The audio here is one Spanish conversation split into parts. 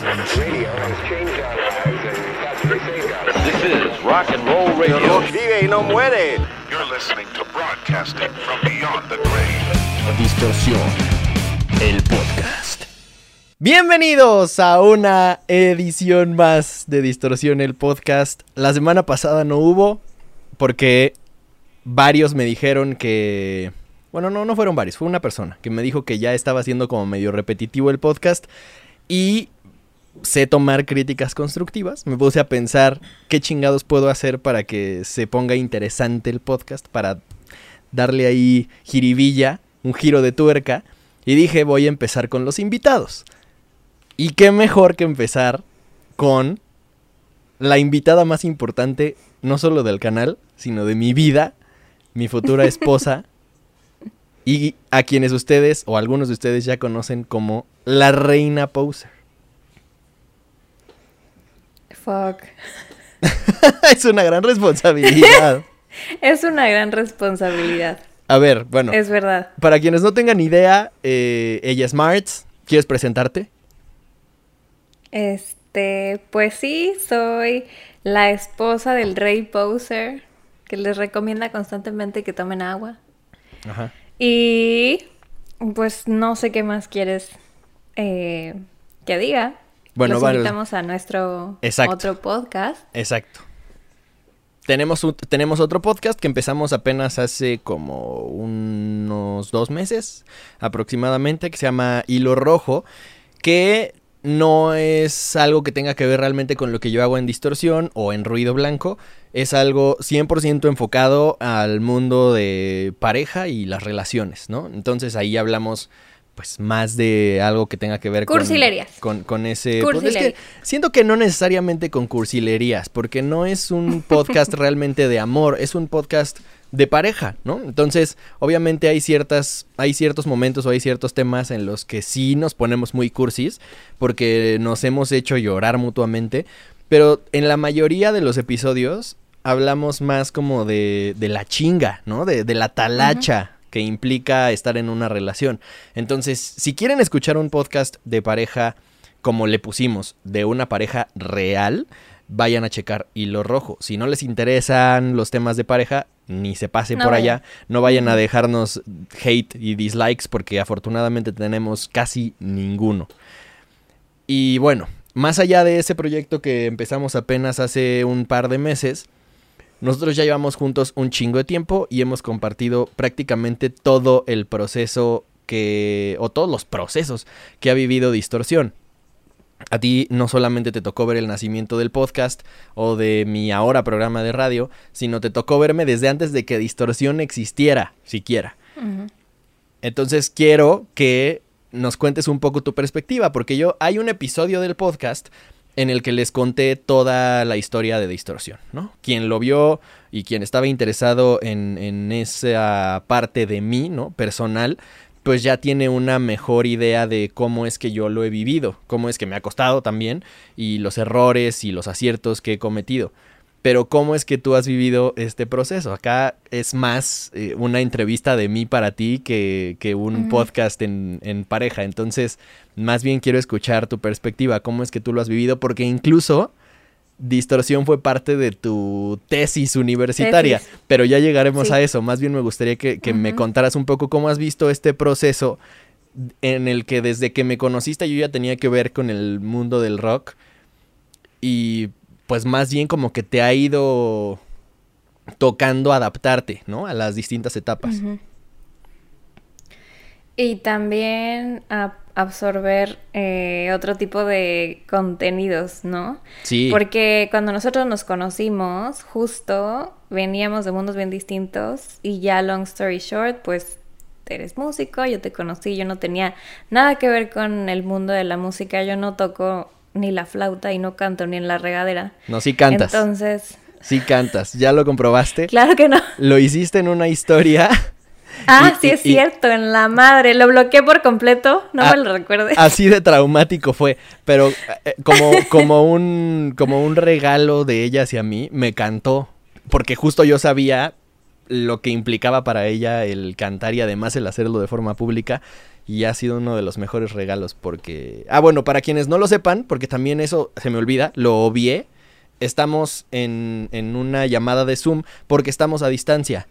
This is rock and roll radio. Vive y no muere. You're listening to broadcasting from beyond the grave. Distorsión, el podcast. Bienvenidos a una edición más de Distorsión el podcast. La semana pasada no hubo porque varios me dijeron que... Bueno, no, no fueron varios, fue una persona que me dijo que ya estaba siendo como medio repetitivo el podcast y sé tomar críticas constructivas. Me puse a pensar qué chingados puedo hacer para que se ponga interesante el podcast, para darle ahí jiribilla, un giro de tuerca. Y dije, voy a empezar con los invitados. Y qué mejor que empezar con la invitada más importante, no solo del canal, sino de mi vida, mi futura esposa, y a quienes ustedes o algunos de ustedes ya conocen como la reina poser. Fuck. es una gran responsabilidad. Es una gran responsabilidad. A ver, bueno, Es verdad. para quienes no tengan idea, eh, ella es. ¿Quieres presentarte? Este, pues sí, soy la esposa del rey poser, que les recomienda constantemente que tomen agua. Ajá. Y pues no sé qué más quieres eh, que diga. Bueno, Los vale. invitamos a nuestro Exacto. otro podcast. Exacto. Tenemos, un- tenemos otro podcast que empezamos apenas hace como unos dos meses aproximadamente, que se llama Hilo Rojo, que no es algo que tenga que ver realmente con lo que yo hago en distorsión o en ruido blanco, es algo 100% enfocado al mundo de pareja y las relaciones, ¿no? Entonces ahí hablamos pues más de algo que tenga que ver con- Cursilerías. con, con ese... pues, es que siento que no necesariamente con cursilerías, porque no es un podcast realmente de amor, es un podcast de pareja, ¿no? Entonces, obviamente hay ciertas, hay ciertos momentos o hay ciertos temas en los que sí nos ponemos muy cursis, porque nos hemos hecho llorar mutuamente, pero en la mayoría de los episodios hablamos más como de, de la chinga, ¿no? De, de la talacha que implica estar en una relación. Entonces, si quieren escuchar un podcast de pareja, como le pusimos, de una pareja real, vayan a checar Hilo Rojo. Si no les interesan los temas de pareja, ni se pase No por vayan. allá. No vayan a dejarnos hate y dislikes porque afortunadamente tenemos casi ninguno. Y bueno, más allá de ese proyecto que empezamos apenas hace un par de meses, nosotros ya llevamos juntos un chingo de tiempo y hemos compartido prácticamente todo el proceso que, o todos los procesos que ha vivido Distorsión. A ti no solamente te tocó ver el nacimiento del podcast o de mi ahora programa de radio, sino te tocó verme desde antes de que Distorsión existiera, siquiera. Entonces quiero que nos cuentes un poco tu perspectiva, porque yo hay un episodio del podcast en el que les conté toda la historia de Distorsión, ¿no? Quien lo vio y quien estaba interesado en, esa parte de mí, ¿no? Personal, pues ya tiene una mejor idea de cómo es que yo lo he vivido, cómo es que me ha costado también y los errores y los aciertos que he cometido. Pero ¿cómo es que tú has vivido este proceso? Acá es más eh, una entrevista de mí para ti que, que un podcast en, en pareja. Entonces, más bien quiero escuchar tu perspectiva, cómo es que tú lo has vivido, porque incluso distorsión fue parte de tu tesis universitaria. Tesis. Pero ya llegaremos Sí. a eso. Más bien me gustaría que, que me contaras un poco cómo has visto este proceso en el que desde que me conociste yo ya tenía que ver con el mundo del rock y pues más bien como que te ha ido tocando adaptarte, ¿no? A las distintas etapas. Y también a- absorber eh, otro tipo de contenidos, ¿no? Sí. Porque cuando nosotros nos conocimos, justo veníamos de mundos bien distintos y ya long story short, pues eres músico, yo te conocí, yo no tenía nada que ver con el mundo de la música, yo no toco ni la flauta y no canto ni en la regadera. No, sí cantas. Entonces, Sí cantas. ¿Ya lo comprobaste? claro que no. Lo hiciste en una historia. Ah, Y- sí y- es y- cierto, en la madre, lo bloqueé por completo, no Ah, me lo recuerdes. Así de traumático fue. Pero eh, como, como, un, como un regalo de ella hacia mí, me cantó. Porque justo yo sabía lo que implicaba para ella el cantar y además el hacerlo de forma pública. Y ha sido uno de los mejores regalos porque... Ah, bueno, para quienes no lo sepan, porque también eso se me olvida, lo obvié. Estamos en, en una llamada de Zoom porque estamos a distancia.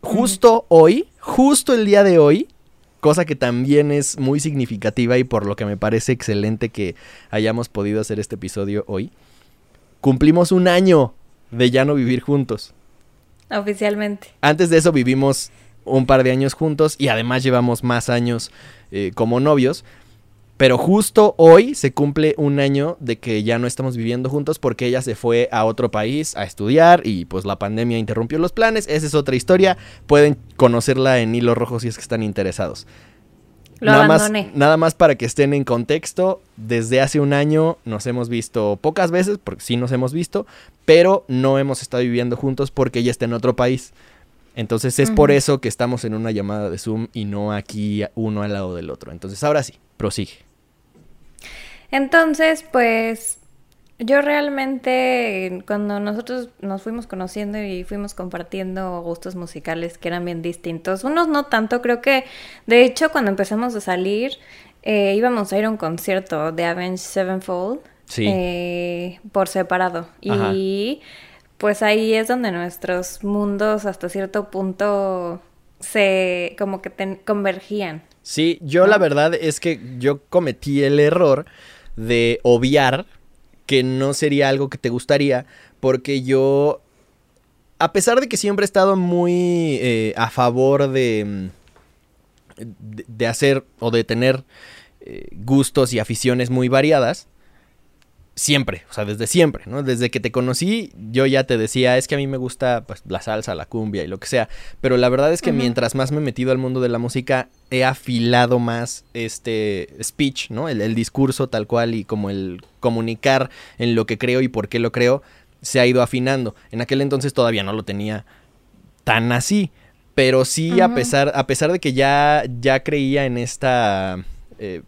Justo hoy, justo el día de hoy, cosa que también es muy significativa y por lo que me parece excelente que hayamos podido hacer este episodio hoy, cumplimos un año de ya no vivir juntos. Oficialmente. Antes de eso vivimos un par de años juntos y además llevamos más años eh, como novios. Pero justo hoy se cumple un año de que ya no estamos viviendo juntos porque ella se fue a otro país a estudiar y pues la pandemia interrumpió los planes. Esa es otra historia. Pueden conocerla en Hilo Rojo si es que están interesados. Lo nada más, abandoné. nada más para que estén en contexto, desde hace un año nos hemos visto pocas veces, porque sí nos hemos visto, pero no hemos estado viviendo juntos porque ella está en otro país. Entonces es por eso que estamos en una llamada de Zoom y no aquí uno al lado del otro. Entonces ahora sí, prosigue. Entonces, pues yo realmente cuando nosotros nos fuimos conociendo y fuimos compartiendo gustos musicales que eran bien distintos, unos no tanto, creo que de hecho cuando empezamos a salir eh, íbamos a ir a un concierto de Avenged Sevenfold Sí. eh, por separado Ajá. y pues ahí es donde nuestros mundos hasta cierto punto se como que convergían. Sí, yo la verdad es que yo cometí el error de obviar que no sería algo que te gustaría porque yo, a pesar de que siempre he estado muy eh, a favor de, mm, de, de hacer o de tener eh, gustos y aficiones muy variadas, siempre, o sea, desde siempre, ¿no? Desde que te conocí, yo ya te decía, es que a mí me gusta pues, la salsa, la cumbia y lo que sea, pero la verdad es que mientras más me he metido al mundo de la música, he afilado más este speech, ¿no? El, el discurso tal cual y como el comunicar en lo que creo y por qué lo creo, se ha ido afinando. En aquel entonces todavía no lo tenía tan así, pero sí a pesar a pesar de que ya ya creía en esta eh,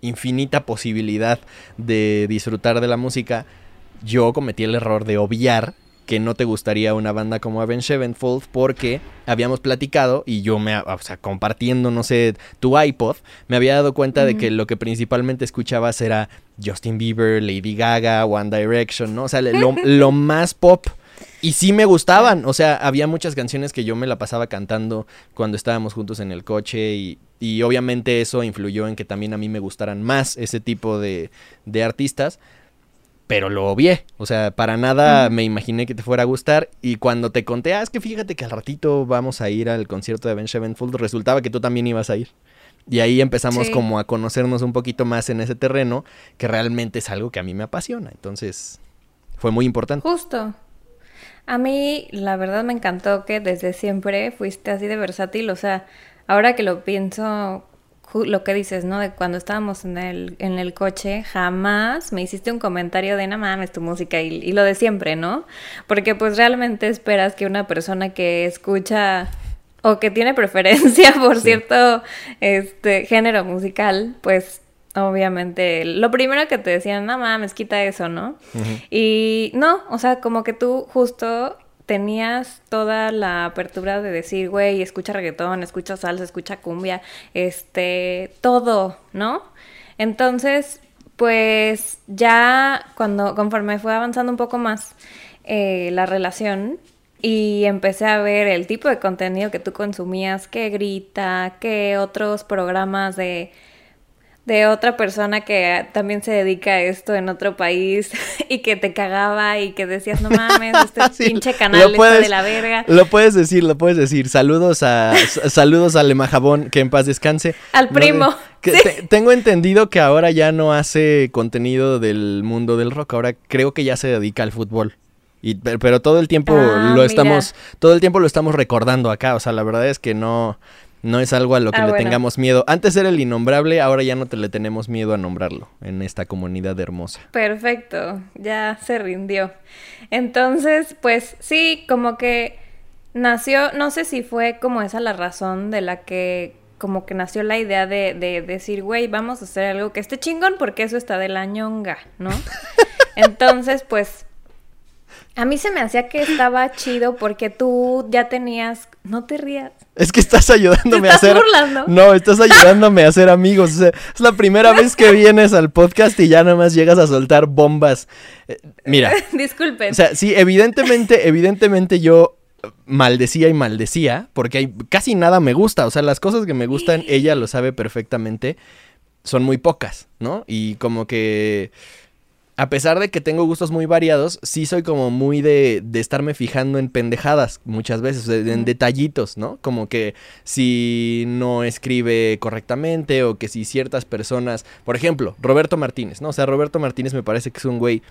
infinita posibilidad de disfrutar de la música, yo cometí el error de obviar que no te gustaría una banda como Avenged Sevenfold porque habíamos platicado y yo me, o sea, compartiendo, no sé, tu iPod, me había dado cuenta de que lo que principalmente escuchabas era Justin Bieber, Lady Gaga, One Direction, ¿no? O sea, lo, lo más pop. Y sí me gustaban, o sea, había muchas canciones que yo me la pasaba cantando cuando estábamos juntos en el coche y, y obviamente eso influyó en que también a mí me gustaran más ese tipo de, de artistas, pero lo obvié, o sea, para nada me imaginé que te fuera a gustar y cuando te conté, ah, es que fíjate que al ratito vamos a ir al concierto de Ben Sevenfold, resultaba que tú también ibas a ir. Y ahí empezamos Sí. como a conocernos un poquito más en ese terreno, que realmente es algo que a mí me apasiona, entonces fue muy importante. Justo. A mí, la verdad, me encantó que desde siempre fuiste así de versátil. O sea, ahora que lo pienso, lo que dices, ¿no? De cuando estábamos en el, en el coche, jamás me hiciste un comentario de, no mames, tu música y, y lo de siempre, ¿no? Porque pues realmente esperas que una persona que escucha o que tiene preferencia por Sí. cierto este género musical, pues obviamente lo primero que te decían, no mames, quita eso, ¿no? Y no, o sea, como que tú justo tenías toda la apertura de decir, güey, escucha reggaetón, escucha salsa, escucha cumbia, este, todo, ¿no? Entonces, pues ya cuando, conforme fue avanzando un poco más eh, la relación y empecé a ver el tipo de contenido que tú consumías, que grita, que otros programas de de otra persona que también se dedica a esto en otro país y que te cagaba y que decías, no mames, este Sí, pinche canal está puedes- de la verga. Lo puedes decir, lo puedes decir. Saludos a saludos al Lemajabón, que en paz descanse. Al No, primo, que sí. te- tengo entendido que ahora ya no hace contenido del mundo del rock, ahora creo que ya se dedica al fútbol. Y, pero, pero todo el tiempo Ah, lo mira. estamos todo el tiempo lo estamos recordando acá, o sea, la verdad es que no no es algo a lo que Ah, le bueno. tengamos miedo. Antes era el innombrable, ahora ya no te le tenemos miedo a nombrarlo en esta comunidad hermosa. Perfecto, ya se rindió. Entonces, pues sí, como que nació, no sé si fue como esa la razón de la que como que nació la idea de, de decir, güey, vamos a hacer algo que esté chingón porque eso está de la ñonga, ¿no? Entonces, pues A mí se me hacía que estaba chido porque tú ya tenías. No te rías. Es que estás ayudándome ¿Te a estás hacer. burlando? No, estás ayudándome a hacer amigos. O sea, es la primera vez que vienes al podcast y ya nada más llegas a soltar bombas. Eh, mira, Disculpen. o sea, sí, evidentemente, evidentemente yo maldecía y maldecía, porque hay, casi nada me gusta. O sea, las cosas que me gustan, ella lo sabe perfectamente, son muy pocas, ¿no? Y como que. A pesar de que tengo gustos muy variados, sí soy como muy de, de estarme fijando en pendejadas muchas veces, en detallitos, ¿no? Como que si no escribe correctamente o que si ciertas personas, por ejemplo, Roberto Martínez, ¿no? O sea, Roberto Martínez me parece que es un güey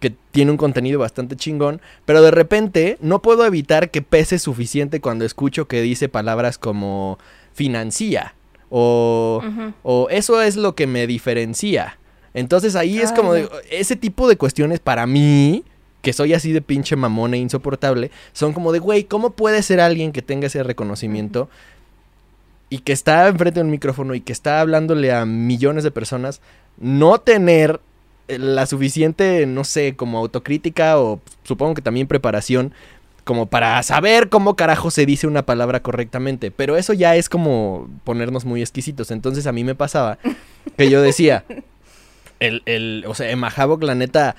que tiene un contenido bastante chingón, pero de repente no puedo evitar que pese suficiente cuando escucho que dice palabras como financia o, o eso es lo que me diferencia. Entonces ahí es como de- ese tipo de cuestiones para mí, que soy así de pinche mamón e insoportable, son como de, güey, ¿cómo puede ser alguien que tenga ese reconocimiento y que está enfrente de un micrófono y que está hablándole a millones de personas, no tener eh, la suficiente, no sé, como autocrítica o supongo que también preparación como para saber cómo carajo se dice una palabra correctamente. Pero eso ya es como ponernos muy exquisitos. Entonces a mí me pasaba que yo decía, el, el, o sea, Emma Havoc, la neta,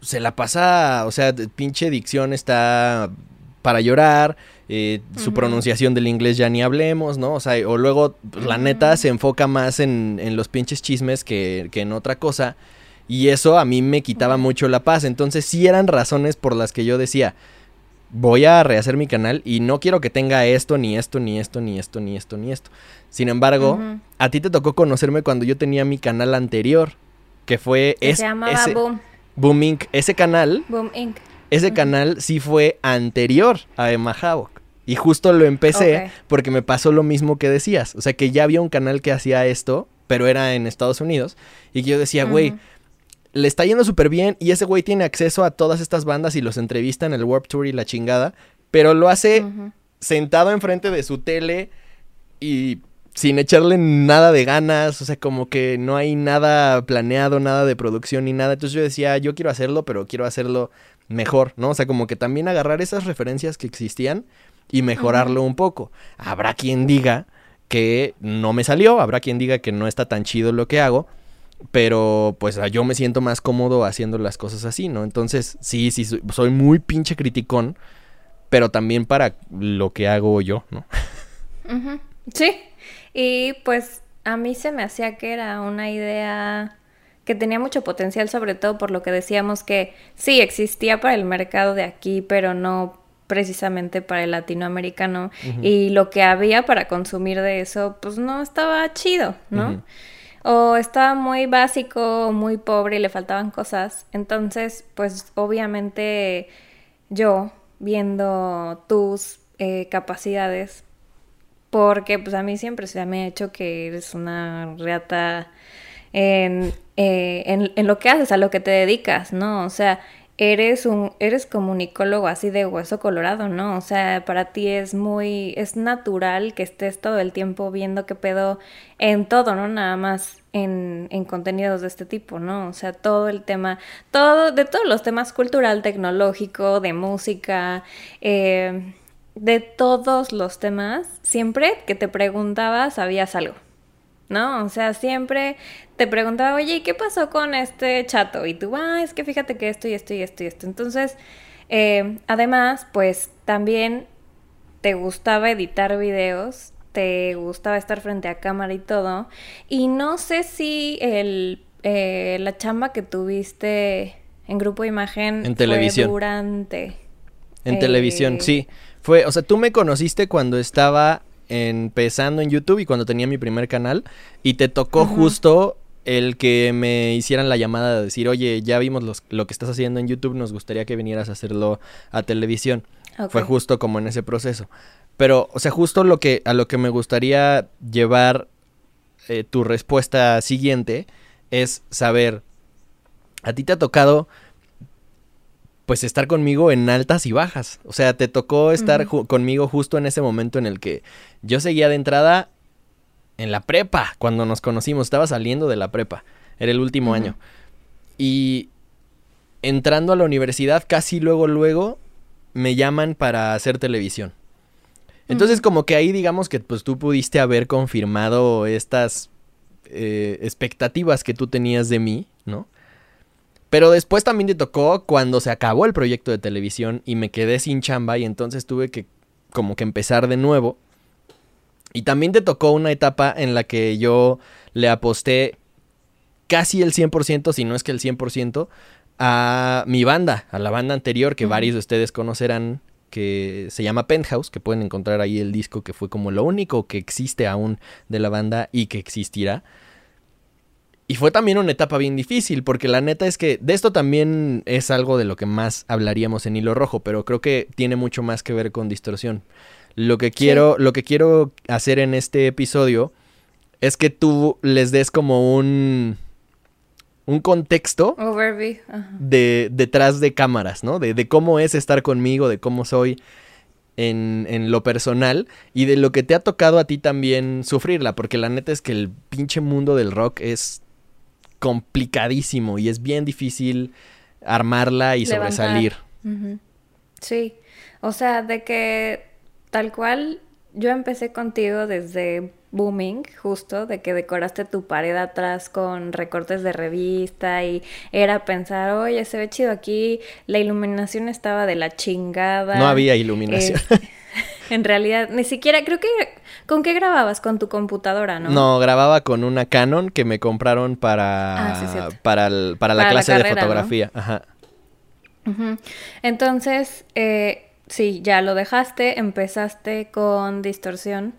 se la pasa, o sea, pinche dicción está para llorar, eh, su pronunciación del inglés ya ni hablemos, ¿no? O sea, o luego, la neta, se enfoca más en, en los pinches chismes que, que en otra cosa. Y eso a mí me quitaba mucho la paz. Entonces sí eran razones por las que yo decía, voy a rehacer mi canal y no quiero que tenga esto, ni esto, ni esto, ni esto, ni esto, ni esto. Sin embargo, a ti te tocó conocerme cuando yo tenía mi canal anterior, que fue Que es- se llamaba ese Boom. Boom Inc. Ese canal, Boom Inc. ese canal sí fue anterior a Emma Havoc. Y justo lo empecé porque me pasó lo mismo que decías. O sea, que ya había un canal que hacía esto, pero era en Estados Unidos. Y que yo decía, güey, le está yendo súper bien y ese güey tiene acceso a todas estas bandas y los entrevista en el Warp Tour y la chingada. Pero lo hace sentado enfrente de su tele y sin echarle nada de ganas, o sea, como que no hay nada planeado, nada de producción ni nada. Entonces yo decía, yo quiero hacerlo, pero quiero hacerlo mejor, ¿no? O sea, como que también agarrar esas referencias que existían y mejorarlo un poco. Habrá quien diga que no me salió, habrá quien diga que no está tan chido lo que hago, pero pues yo me siento más cómodo haciendo las cosas así, ¿no? Entonces, sí, sí, soy- soy muy pinche criticón, pero también para lo que hago yo, ¿no? Sí, y pues a mí se me hacía que era una idea que tenía mucho potencial, sobre todo por lo que decíamos que sí existía para el mercado de aquí, pero no precisamente para el latinoamericano. Y lo que había para consumir de eso, pues no estaba chido, ¿no? O estaba muy básico, muy pobre y le faltaban cosas. Entonces, pues obviamente yo, viendo tus eh, capacidades, porque pues a mí siempre se me ha hecho que eres una reata en, eh, en, lo que haces, a lo que te dedicas, ¿no? O sea, eres un, eres comunicólogo así de hueso colorado, ¿no? O sea, para ti es muy, es natural que estés todo el tiempo viendo qué pedo en todo, ¿no? Nada más en, en contenidos de este tipo, ¿no? O sea, todo el tema, todo, de todos los temas cultural, tecnológico, de música, eh, de todos los temas, siempre que te preguntaba sabías algo. ¿no? O sea, siempre te preguntaba, oye, ¿y qué pasó con este chato? Y tú, ah, es que fíjate que esto y esto y esto y esto. Entonces, eh, además, pues también te gustaba editar videos, te gustaba estar frente a cámara y todo. Y no sé si el, eh, la chamba que tuviste en Grupo Imagen En televisión. fue durante. En eh, televisión, sí. Fue, o sea, tú me conociste cuando estaba empezando en YouTube y cuando tenía mi primer canal y te tocó justo el que me hicieran la llamada de decir, oye, ya vimos los- lo que estás haciendo en YouTube, nos gustaría que vinieras a hacerlo a televisión. Fue justo como en ese proceso. Pero, o sea, justo lo que, a lo que me gustaría llevar eh, tu respuesta siguiente es saber, a ti te ha tocado pues estar conmigo en altas y bajas. O sea, te tocó estar ju- conmigo justo en ese momento en el que yo seguía de entrada en la prepa, cuando nos conocimos, estaba saliendo de la prepa, era el último año. Y entrando a la universidad, casi luego, luego, me llaman para hacer televisión. Entonces, como que ahí digamos que pues tú pudiste haber confirmado estas eh, expectativas que tú tenías de mí, ¿no? Pero después también te tocó cuando se acabó el proyecto de televisión y me quedé sin chamba y entonces tuve que como que empezar de nuevo. Y también te tocó una etapa en la que yo le aposté casi el 100%, si no es que el 100%, a mi banda, a la banda anterior que varios de ustedes conocerán, que se llama Penthouse, que pueden encontrar ahí el disco que fue como lo único que existe aún de la banda y que existirá. Y fue también una etapa bien difícil, porque la neta es que de esto también es algo de lo que más hablaríamos en Hilo Rojo, pero creo que tiene mucho más que ver con distorsión. Lo que quiero, lo que quiero hacer en este episodio es que tú les des como un un contexto Overview. De detrás de cámaras, ¿no? De, de cómo es estar conmigo, de cómo soy en, en lo personal y de lo que te ha tocado a ti también sufrirla, porque la neta es que el pinche mundo del rock es complicadísimo y es bien difícil armarla y Levantar. sobresalir. Sí, o sea, de que tal cual yo empecé contigo desde Booming, justo, de que decoraste tu pared atrás con recortes de revista y era pensar, oye, se ve chido aquí, la iluminación estaba de la chingada. No había iluminación. Eh, en realidad, ni siquiera, creo que, ¿con qué grababas? Con tu computadora, ¿no? No, grababa con una Canon que me compraron para, Ah, sí, para, el- para la Para la clase de carrera, ¿no? fotografía. Ajá. Entonces, eh, sí, ya lo dejaste, empezaste con distorsión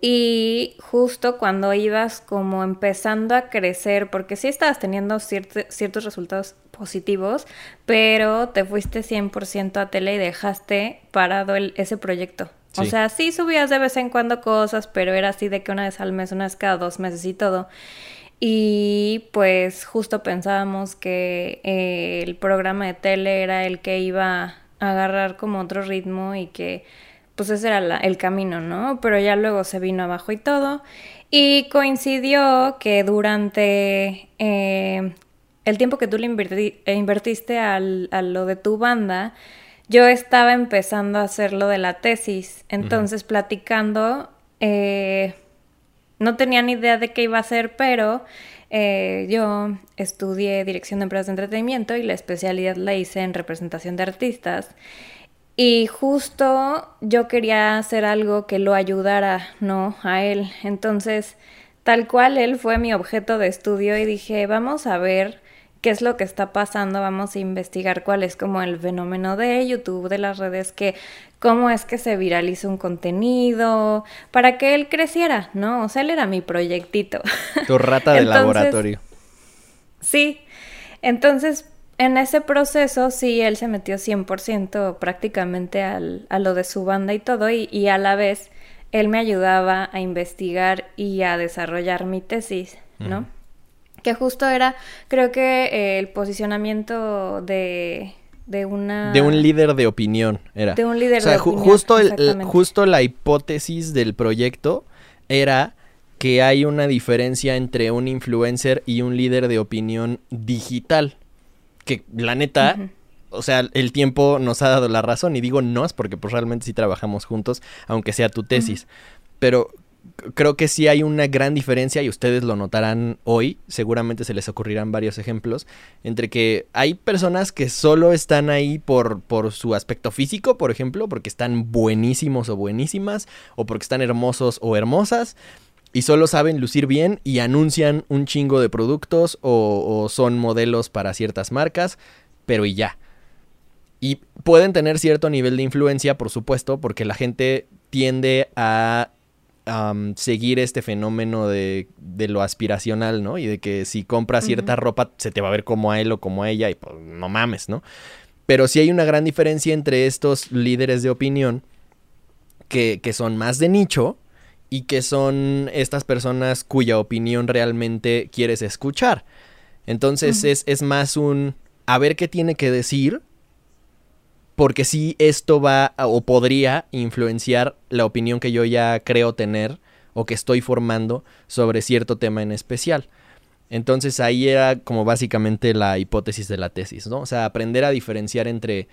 y justo cuando ibas como empezando a crecer, porque sí estabas teniendo cierte- ciertos resultados positivos, pero te fuiste 100% a tele y dejaste parado el- ese proyecto. O sea, sí subías de vez en cuando cosas, pero era así de que una vez al mes, una vez cada dos meses y todo. Y pues justo pensábamos que eh, el programa de tele era el que iba a agarrar como otro ritmo y que pues ese era la- el camino, ¿no? Pero ya luego se vino abajo y todo. Y coincidió que durante eh, el tiempo que tú le eh, invertiste al- a lo de tu banda, yo estaba empezando a hacer lo de la tesis. Entonces, platicando, eh, no tenía ni idea de qué iba a hacer, pero eh, yo estudié dirección de empresas de entretenimiento y la especialidad la hice en representación de artistas. Y justo yo quería hacer algo que lo ayudara, ¿no? A él. Entonces, tal cual él fue mi objeto de estudio y dije, vamos a ver qué es lo que está pasando, vamos a investigar cuál es como el fenómeno de YouTube, de las redes, que cómo es que se viraliza un contenido, para que él creciera, ¿no? O sea, él era mi proyectito. Tu rata de Entonces, laboratorio. Sí, entonces en ese proceso sí, él se metió 100% prácticamente al, a lo de su banda y todo, y, y a la vez él me ayudaba a investigar y a desarrollar mi tesis, ¿no? Que justo era, creo que eh, el posicionamiento de, de una... De un líder de opinión, era. De un líder o sea, de ju- opinión, justo, el- justo la hipótesis del proyecto era que hay una diferencia entre un influencer y un líder de opinión digital. Que la neta, o sea, el tiempo nos ha dado la razón. Y digo nos porque pues realmente sí trabajamos juntos, aunque sea tu tesis. Pero creo que sí hay una gran diferencia y ustedes lo notarán hoy, seguramente se les ocurrirán varios ejemplos, entre que hay personas que solo están ahí por, por su aspecto físico, por ejemplo, porque están buenísimos o buenísimas, o porque están hermosos o hermosas, y solo saben lucir bien y anuncian un chingo de productos o, o son modelos para ciertas marcas, pero y ya. Y pueden tener cierto nivel de influencia, por supuesto, porque la gente tiende a seguir este fenómeno de, de lo aspiracional, ¿no? Y de que si compras cierta ropa se te va a ver como a él o como a ella y pues no mames, ¿no? Pero sí hay una gran diferencia entre estos líderes de opinión que, que son más de nicho y que son estas personas cuya opinión realmente quieres escuchar. Entonces es, es más un a ver qué tiene que decir porque sí esto va o podría influenciar la opinión que yo ya creo tener o que estoy formando sobre cierto tema en especial. Entonces ahí era como básicamente la hipótesis de la tesis, ¿no? O sea, aprender a diferenciar entre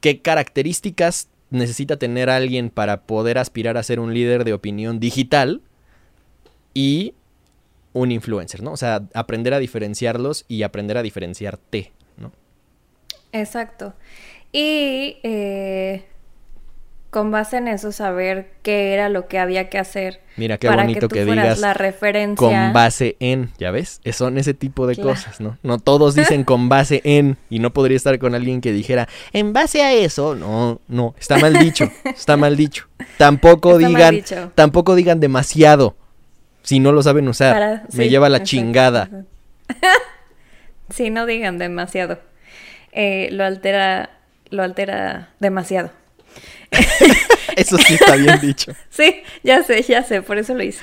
qué características necesita tener alguien para poder aspirar a ser un líder de opinión digital y un influencer, ¿no? O sea, aprender a diferenciarlos y aprender a diferenciarte, ¿no? Exacto. Y eh, con base en eso saber qué era lo que había que hacer. Mira qué para bonito tú que, fueras digas la referencia. con base en, ¿ya ves? Son ese tipo de Claro. cosas, ¿no? No todos dicen con base en y no podría estar con alguien que dijera en base a eso. No, no, está mal dicho, está mal dicho. Tampoco Está digan, dicho. tampoco digan demasiado si no lo saben usar. Para- Me sí, lleva la exacto, chingada. exacto. sí, no digan demasiado. Eh, lo altera, lo altera demasiado. Eso sí está bien dicho. Sí, ya sé, ya sé, por eso lo hice.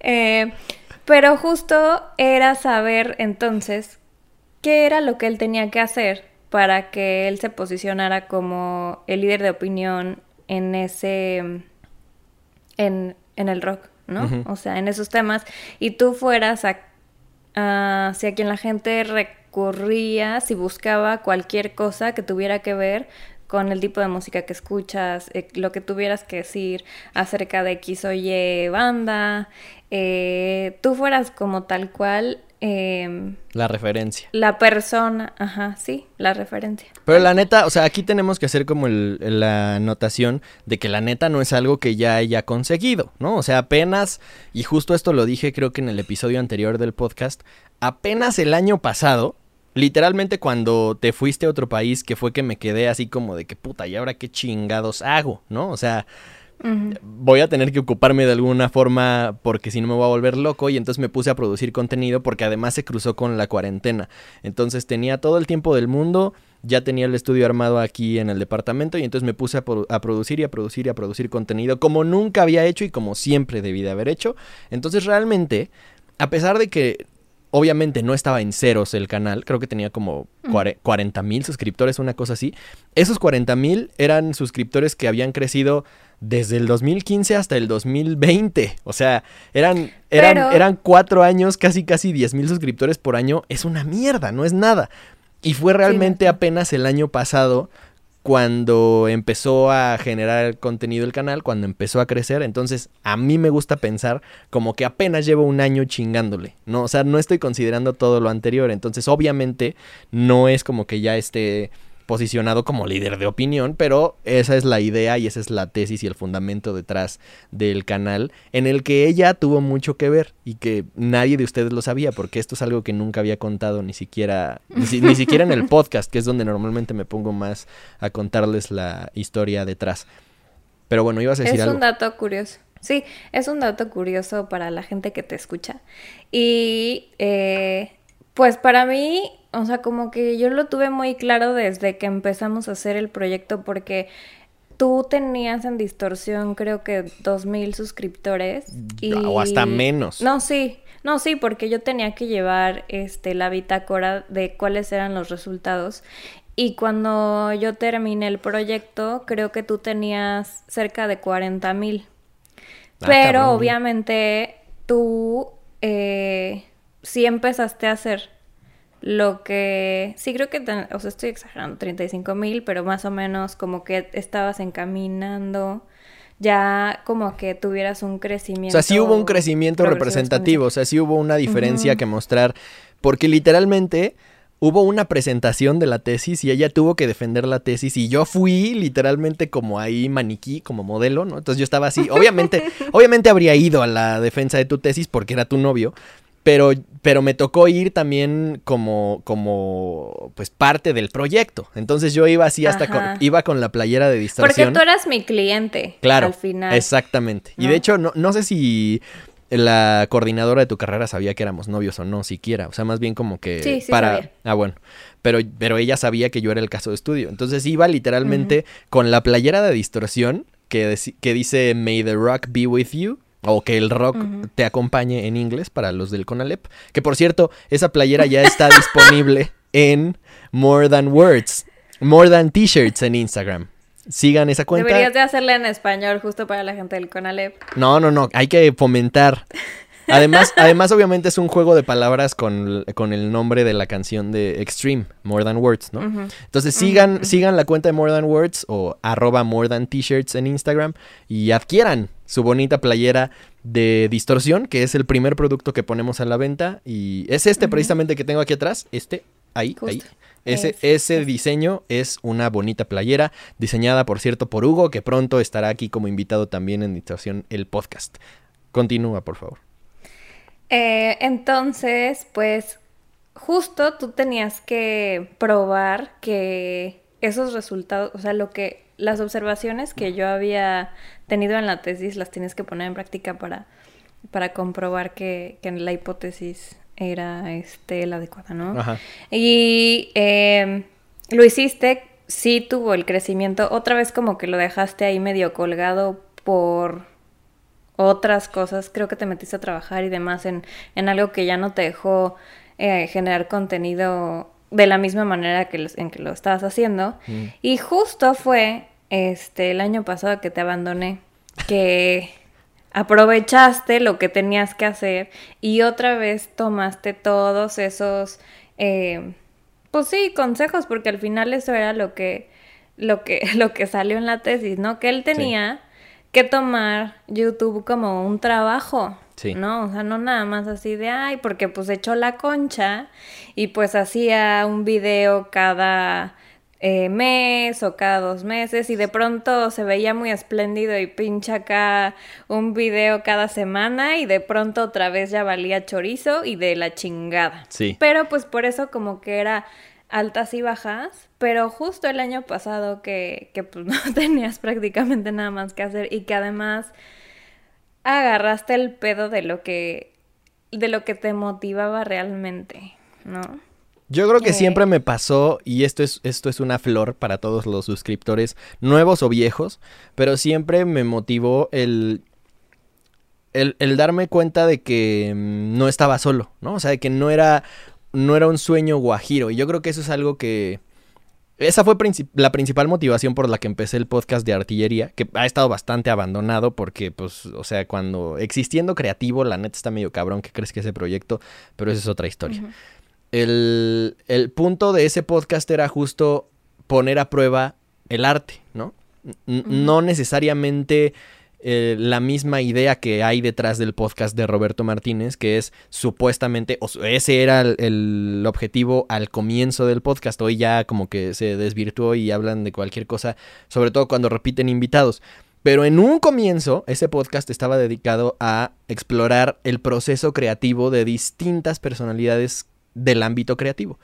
Eh, pero justo era saber entonces qué era lo que él tenía que hacer para que él se posicionara como el líder de opinión en ese, en, en el rock, ¿no? O sea, en esos temas. Y tú fueras a, a- hacia quien la gente recurría si buscaba cualquier cosa que tuviera que ver con el tipo de música que escuchas, eh, lo que tuvieras que decir acerca de X o Y banda, eh, tú fueras como tal cual em, La referencia. la persona, ajá, sí, la referencia. Pero la neta, o sea, aquí tenemos que hacer como el- la anotación de que la neta no es algo que ya haya conseguido, ¿no? O sea, apenas, y justo esto lo dije creo que en el episodio anterior del podcast, apenas el año pasado, literalmente cuando te fuiste a otro país, que fue que me quedé así como de que puta, ¿y ahora qué chingados hago? ¿No? O sea, voy a tener que ocuparme de alguna forma porque si no me voy a volver loco y entonces me puse a producir contenido porque además se cruzó con la cuarentena. Entonces tenía todo el tiempo del mundo, ya tenía el estudio armado aquí en el departamento y entonces me puse a, pro- a producir y a producir y a producir contenido como nunca había hecho y como siempre debí de haber hecho. Entonces realmente, a pesar de que obviamente no estaba en ceros el canal, creo que tenía como 40 mil suscriptores, una cosa así. Esos 40 mil eran suscriptores que habían crecido desde el 2015 hasta el 2020. O sea, eran, eran, Pero- eran cuatro años, casi casi 10 mil suscriptores por año. Es una mierda, no es nada. Y fue realmente apenas el año pasado cuando empezó a generar contenido el canal, cuando empezó a crecer. Entonces, a mí me gusta pensar como que apenas llevo un año chingándole, ¿no? O sea, no estoy considerando todo lo anterior. Entonces, obviamente, no es como que ya esté posicionado como líder de opinión, pero esa es la idea y esa es la tesis y el fundamento detrás del canal, en el que ella tuvo mucho que ver y que nadie de ustedes lo sabía, porque esto es algo que nunca había contado ni siquiera, ni, si- ni siquiera en el podcast, que es donde normalmente me pongo más a contarles la historia detrás. Pero bueno, ibas a decir Es algo. un dato curioso. Sí, es un dato curioso para la gente que te escucha. Y eh, pues para mí, o sea, como que yo lo tuve muy claro desde que empezamos a hacer el proyecto porque tú tenías en distorsión creo que dos mil suscriptores. Y... O hasta menos. No, sí. No, sí, porque yo tenía que llevar este la bitácora de cuáles eran los resultados. Y cuando yo terminé el proyecto, creo que tú tenías cerca de 40 mil. Ah, Pero cabrón. obviamente tú eh, sí empezaste a hacer lo que... Sí, creo que... o sea, estoy exagerando, 35 mil, pero más o menos como que estabas encaminando ya como que tuvieras un O crecimiento. sea, sí hubo un crecimiento representativo, o sea, sí hubo una diferencia que mostrar, porque literalmente hubo una presentación de la tesis y ella tuvo que defender la tesis y yo fui literalmente como ahí maniquí, como modelo, ¿no? Entonces yo estaba así, obviamente, obviamente habría ido a la defensa de tu tesis porque era tu novio, pero, pero me tocó ir también como, como, pues parte del proyecto. Entonces yo iba así hasta con, iba con la playera de Porque distorsión. tú eras mi cliente. Claro, Al final. exactamente. Y de hecho, no, no sé si la coordinadora de tu carrera sabía que éramos novios o no, siquiera. O sea, más bien como que Sí, sí para... sabía. Ah, bueno. Pero, pero ella sabía que yo era el caso de estudio. Entonces iba literalmente con la playera de distorsión que, que dice May the rock be with you. O que el rock te acompañe en inglés para los del Conalep. Que por cierto, esa playera ya está disponible en More Than Words. More Than T-shirts en Instagram. Sigan esa cuenta. Deberías de hacerla en español justo para la gente del Conalep. No, no, no, hay que fomentar. Además, además, obviamente es un juego de palabras con, con el nombre de la canción de Extreme, More Than Words, ¿no? Entonces sigan, sigan la cuenta de More Than Words o arroba More Than T-shirts en Instagram y adquieran su bonita playera de distorsión, que es el primer producto que ponemos a la venta. Y es este precisamente que tengo aquí atrás, este, ahí, ahí. Ese, Es- ese diseño es una bonita playera, diseñada por cierto por Hugo, que pronto estará aquí como invitado también en Distorsión el podcast. Continúa, por favor. Eh, entonces, pues, justo tú tenías que probar que esos resultados, o sea, lo que, las observaciones que yo había tenido en la tesis las tienes que poner en práctica para, para comprobar que, que la hipótesis era este, la adecuada, ¿no? Ajá. Y eh, lo hiciste, sí tuvo el crecimiento, otra vez como que lo dejaste ahí medio colgado por otras cosas, creo que te metiste a trabajar y demás en, en algo que ya no te dejó eh, generar contenido de la misma manera que los- en que lo estabas haciendo. Y justo fue este el año pasado que te abandoné, que aprovechaste lo que tenías que hacer y otra vez tomaste todos esos eh, pues sí, consejos, porque al final eso era lo que, lo que, lo que salió en la tesis, ¿no? Que él tenía que tomar YouTube como un trabajo, Sí. ¿no? O sea, no nada más así de, ay, porque pues echó la concha y pues hacía un video cada eh, mes o cada dos meses y de pronto se veía muy espléndido y pincha acá un video cada semana y de pronto otra vez ya valía chorizo y de la chingada. Sí. Pero pues por eso como que era altas y bajas, pero justo el año pasado que, que pues no tenías prácticamente nada más que hacer y que además agarraste el pedo de lo que de lo que te motivaba realmente, ¿no? Yo creo que Eh. siempre me pasó, y esto es, esto es una flor para todos los suscriptores, nuevos o viejos, pero siempre me motivó el, el, el darme cuenta de que mm, no estaba solo, ¿no? O sea, de que no era, no era un sueño guajiro. Y yo creo que eso es algo que... Esa fue princip- la principal motivación por la que empecé el podcast de artillería, que ha estado bastante abandonado porque, pues, o sea, cuando existiendo creativo, la neta está medio cabrón que crees que ese proyecto, pero esa es otra historia. el, el punto de ese podcast era justo poner a prueba el arte, ¿no? N- No necesariamente eh, la misma idea que hay detrás del podcast de Roberto Martínez, que es supuestamente, o ese era el, el objetivo al comienzo del podcast, hoy ya como que se desvirtuó y hablan de cualquier cosa, sobre todo cuando repiten invitados. Pero en un comienzo, ese podcast estaba dedicado a explorar el proceso creativo de distintas personalidades del ámbito creativo.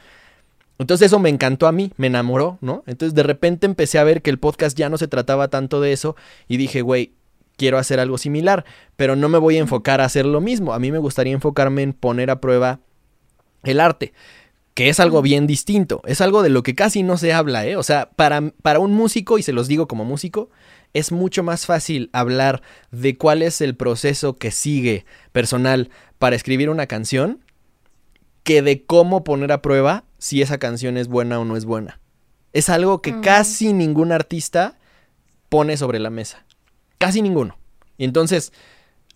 Entonces eso me encantó a mí, me enamoró, ¿no? Entonces de repente empecé a ver que el podcast ya no se trataba tanto de eso y dije, güey, quiero hacer algo similar, pero no me voy a enfocar a hacer lo mismo. A mí me gustaría enfocarme en poner a prueba el arte, que es algo bien distinto, es algo de lo que casi no se habla, ¿eh? O sea, para, para un músico, y se los digo como músico, es mucho más fácil hablar de cuál es el proceso que sigue personal para escribir una canción que de cómo poner a prueba si esa canción es buena o no es buena. Es algo que casi ningún artista pone sobre la mesa. Casi ninguno. Y entonces,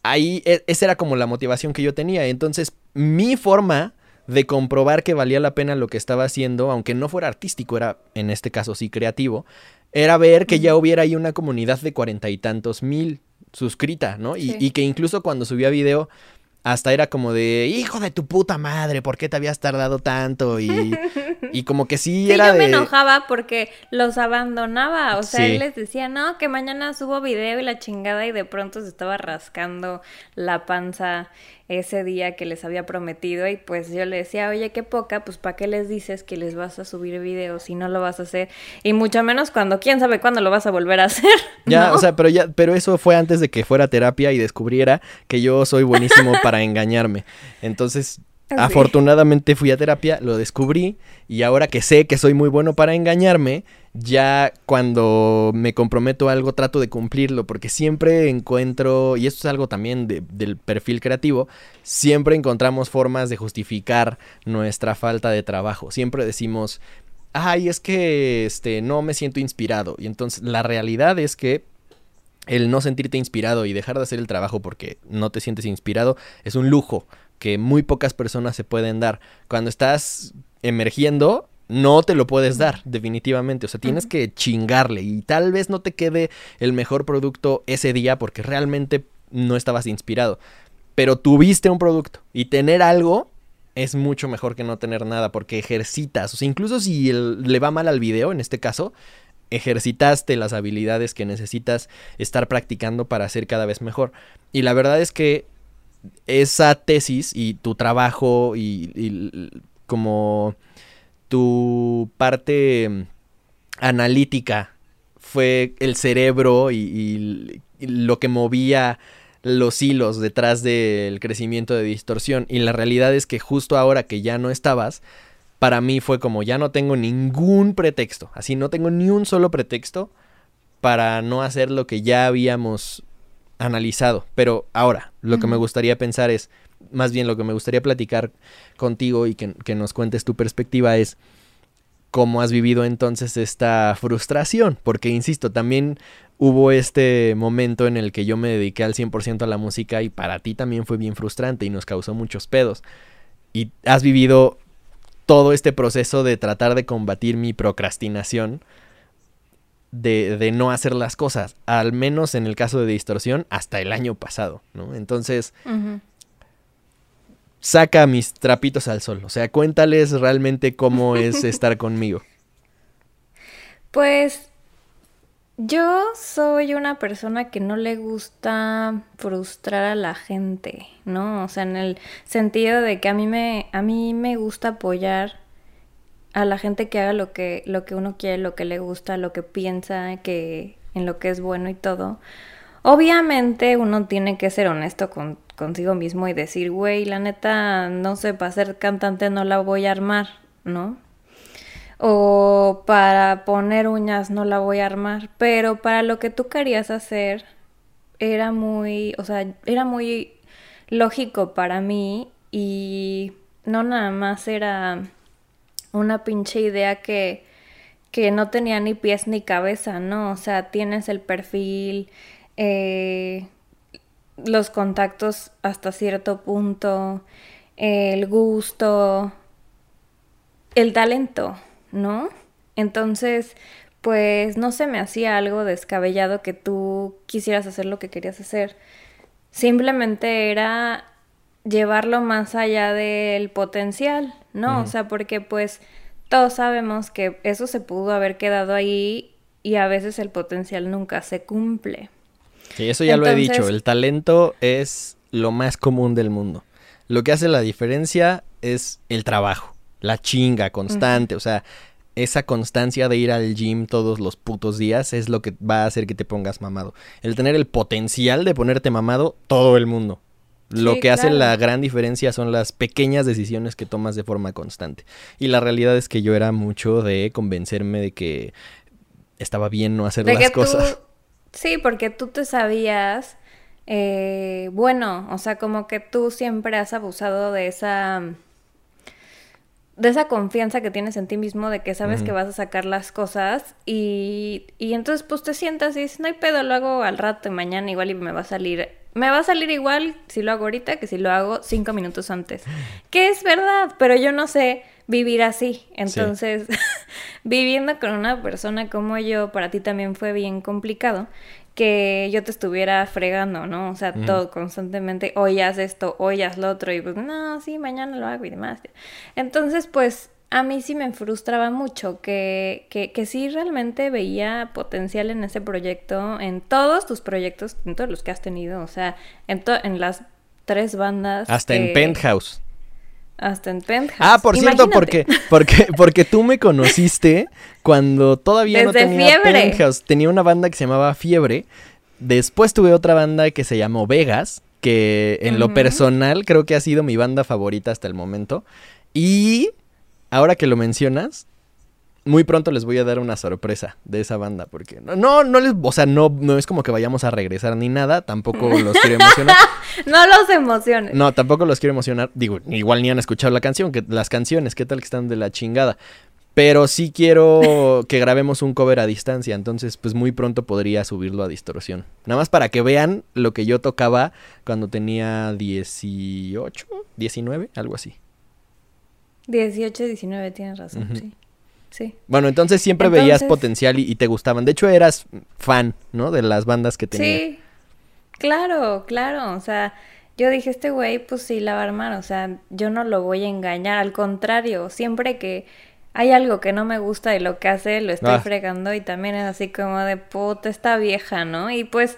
ahí e- esa era como la motivación que yo tenía. Entonces, mi forma de comprobar que valía la pena lo que estaba haciendo, aunque no fuera artístico, era en este caso sí creativo, era ver que ya hubiera ahí una comunidad de cuarenta y tantos mil suscrita, ¿no? Y, y que incluso cuando subía video, hasta era como de, hijo de tu puta madre, ¿por qué te habías tardado tanto? Y, y como que sí, Sí, era yo de... me enojaba porque los abandonaba. O sea, Sí. él les decía, no, que mañana subo video y la chingada, y de pronto se estaba rascando la panza ese día que les había prometido. Y pues yo le decía, oye, qué poca, pues ¿para qué les dices que les vas a subir videos si no lo vas a hacer? Y mucho menos cuando, quién sabe cuándo lo vas a volver a hacer. Ya, ¿no? o sea, pero ya, pero eso fue antes de que fuera a terapia y descubriera que yo soy buenísimo para engañarme. Entonces, Afortunadamente fui a terapia, lo descubrí y ahora que sé que soy muy bueno para engañarme, ya cuando me comprometo a algo trato de cumplirlo porque siempre encuentro, y esto es algo también de- del perfil creativo, siempre encontramos formas de justificar nuestra falta de trabajo. Siempre decimos, ay, es que este no me siento inspirado y entonces la realidad es que el no sentirte inspirado y dejar de hacer el trabajo porque no te sientes inspirado es un lujo que muy pocas personas se pueden dar. Cuando estás emergiendo, no te lo puedes dar, definitivamente. O sea, tienes que chingarle y tal vez no te quede el mejor producto ese día porque realmente no estabas inspirado. Pero tuviste un producto y tener algo es mucho mejor que no tener nada porque ejercitas. O sea, incluso si el- le va mal al video, en este caso, ejercitaste las habilidades que necesitas estar practicando para ser cada vez mejor. Y la verdad es que esa tesis y tu trabajo y, como tu parte mm, analítica fue el cerebro y lo que movía los hilos detrás del crecimiento de distorsión. Y la realidad es que justo ahora que ya no estabas, para mí fue como ya no tengo ningún pretexto. Así no tengo ni un solo pretexto para no hacer lo que ya habíamos analizado. Pero ahora, lo que me gustaría pensar es, más bien lo que me gustaría platicar contigo y que, que nos cuentes tu perspectiva es cómo has vivido entonces esta frustración. Porque, insisto, también hubo este momento en el que yo me dediqué al 100% a la música y para ti también fue bien frustrante y nos causó muchos pedos. Y has vivido todo este proceso de tratar de combatir mi procrastinación de, de no hacer las cosas, al menos en el caso de distorsión, hasta el año pasado, ¿no? Entonces, saca mis trapitos al sol, o sea, cuéntales realmente cómo es estar conmigo. Pues yo soy una persona que no le gusta frustrar a la gente, ¿no? O sea, en el sentido de que a mí me, a mí me gusta apoyar a la gente que haga lo que, lo que uno quiere, lo que le gusta, lo que piensa, que en lo que es bueno y todo. Obviamente uno tiene que ser honesto con, consigo mismo y decir, güey, la neta, no sé, para ser cantante no la voy a armar, ¿no? O para poner uñas no la voy a armar, pero para lo que tú querías hacer era muy, o sea, era muy lógico para mí y no nada más era una pinche idea que, que no tenía ni pies ni cabeza, ¿no? O sea, tienes el perfil, eh, los contactos hasta cierto punto, el gusto, el talento, ¿no? Entonces, pues no se me hacía algo descabellado que tú quisieras hacer lo que querías hacer. Simplemente era llevarlo más allá del potencial, ¿no? O sea, porque pues todos sabemos que eso se pudo haber quedado ahí y a veces el potencial nunca se cumple. Sí, eso ya lo he dicho, el talento es lo más común del mundo. Lo que hace la diferencia es el trabajo, la chinga constante, o sea, esa constancia de ir al gym todos los putos días es lo que va a hacer que te pongas mamado. El tener el potencial de ponerte mamado, todo el mundo. Lo Sí, que hace claro. la gran diferencia son las pequeñas decisiones que tomas de forma constante. Y la realidad es que yo era mucho de convencerme de que estaba bien no hacer De las cosas. tú, sí, porque tú te sabías, eh, bueno, o sea, como que tú siempre has abusado de esa, de esa confianza que tienes en ti mismo, de que sabes que vas a sacar las cosas y, y entonces pues te sientas y dices, no hay pedo, lo hago al rato y mañana igual y me va a salir, me va a salir igual si lo hago ahorita que si lo hago cinco minutos antes. Que es verdad, pero yo no sé vivir así. Entonces, viviendo con una persona como yo, para ti también fue bien complicado que yo te estuviera fregando, ¿no? O sea, todo constantemente, hoy haz esto, hoy haz lo otro, y pues, no, sí, mañana lo hago y demás. Entonces, pues, a mí sí me frustraba mucho que, que, que sí realmente veía potencial en ese proyecto, en todos tus proyectos, en todos los que has tenido, o sea, en, en las tres bandas. Hasta en Penthouse. Hasta en Penthouse. Ah, por cierto, porque, porque, porque tú me conociste cuando todavía no Desde tenía Fiebre. Penthouse. Tenía una banda que se llamaba Fiebre. Después tuve otra banda que se llamó Vegas, que en lo personal creo que ha sido mi banda favorita hasta el momento. Y ahora que lo mencionas, muy pronto les voy a dar una sorpresa de esa banda, porque no, no, no les, o sea, no, no es como que vayamos a regresar ni nada, tampoco los quiero emocionar. No los emociones. No, tampoco los quiero emocionar. Digo, igual ni han escuchado la canción, que las canciones, qué tal que están de la chingada. Pero sí quiero que grabemos un cover a distancia, entonces pues muy pronto podría subirlo a distorsión. Nada más para que vean lo que yo tocaba cuando tenía 18, 19, algo así. 18, 19, tienes razón, sí. Sí. Bueno, entonces siempre veías potencial y, y te gustaban. De hecho, eras fan, ¿no? De las bandas que tenía. Sí, claro, claro. O sea, yo dije, este güey, pues sí la va a armar. O sea, yo no lo voy a engañar. Al contrario, siempre que hay algo que no me gusta de lo que hace, lo estoy Ah. fregando y también es así como de puta, esta vieja, ¿no? Y pues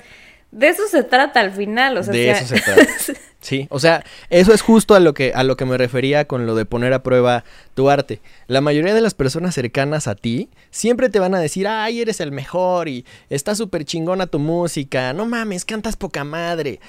de eso se trata al final. O sea, de eso se trata. Sí, o sea, eso es justo a lo que a lo que me refería con lo de poner a prueba tu arte. La mayoría de las personas cercanas a ti siempre te van a decir, "Ay, eres el mejor y está súper chingona tu música. No mames, cantas poca madre."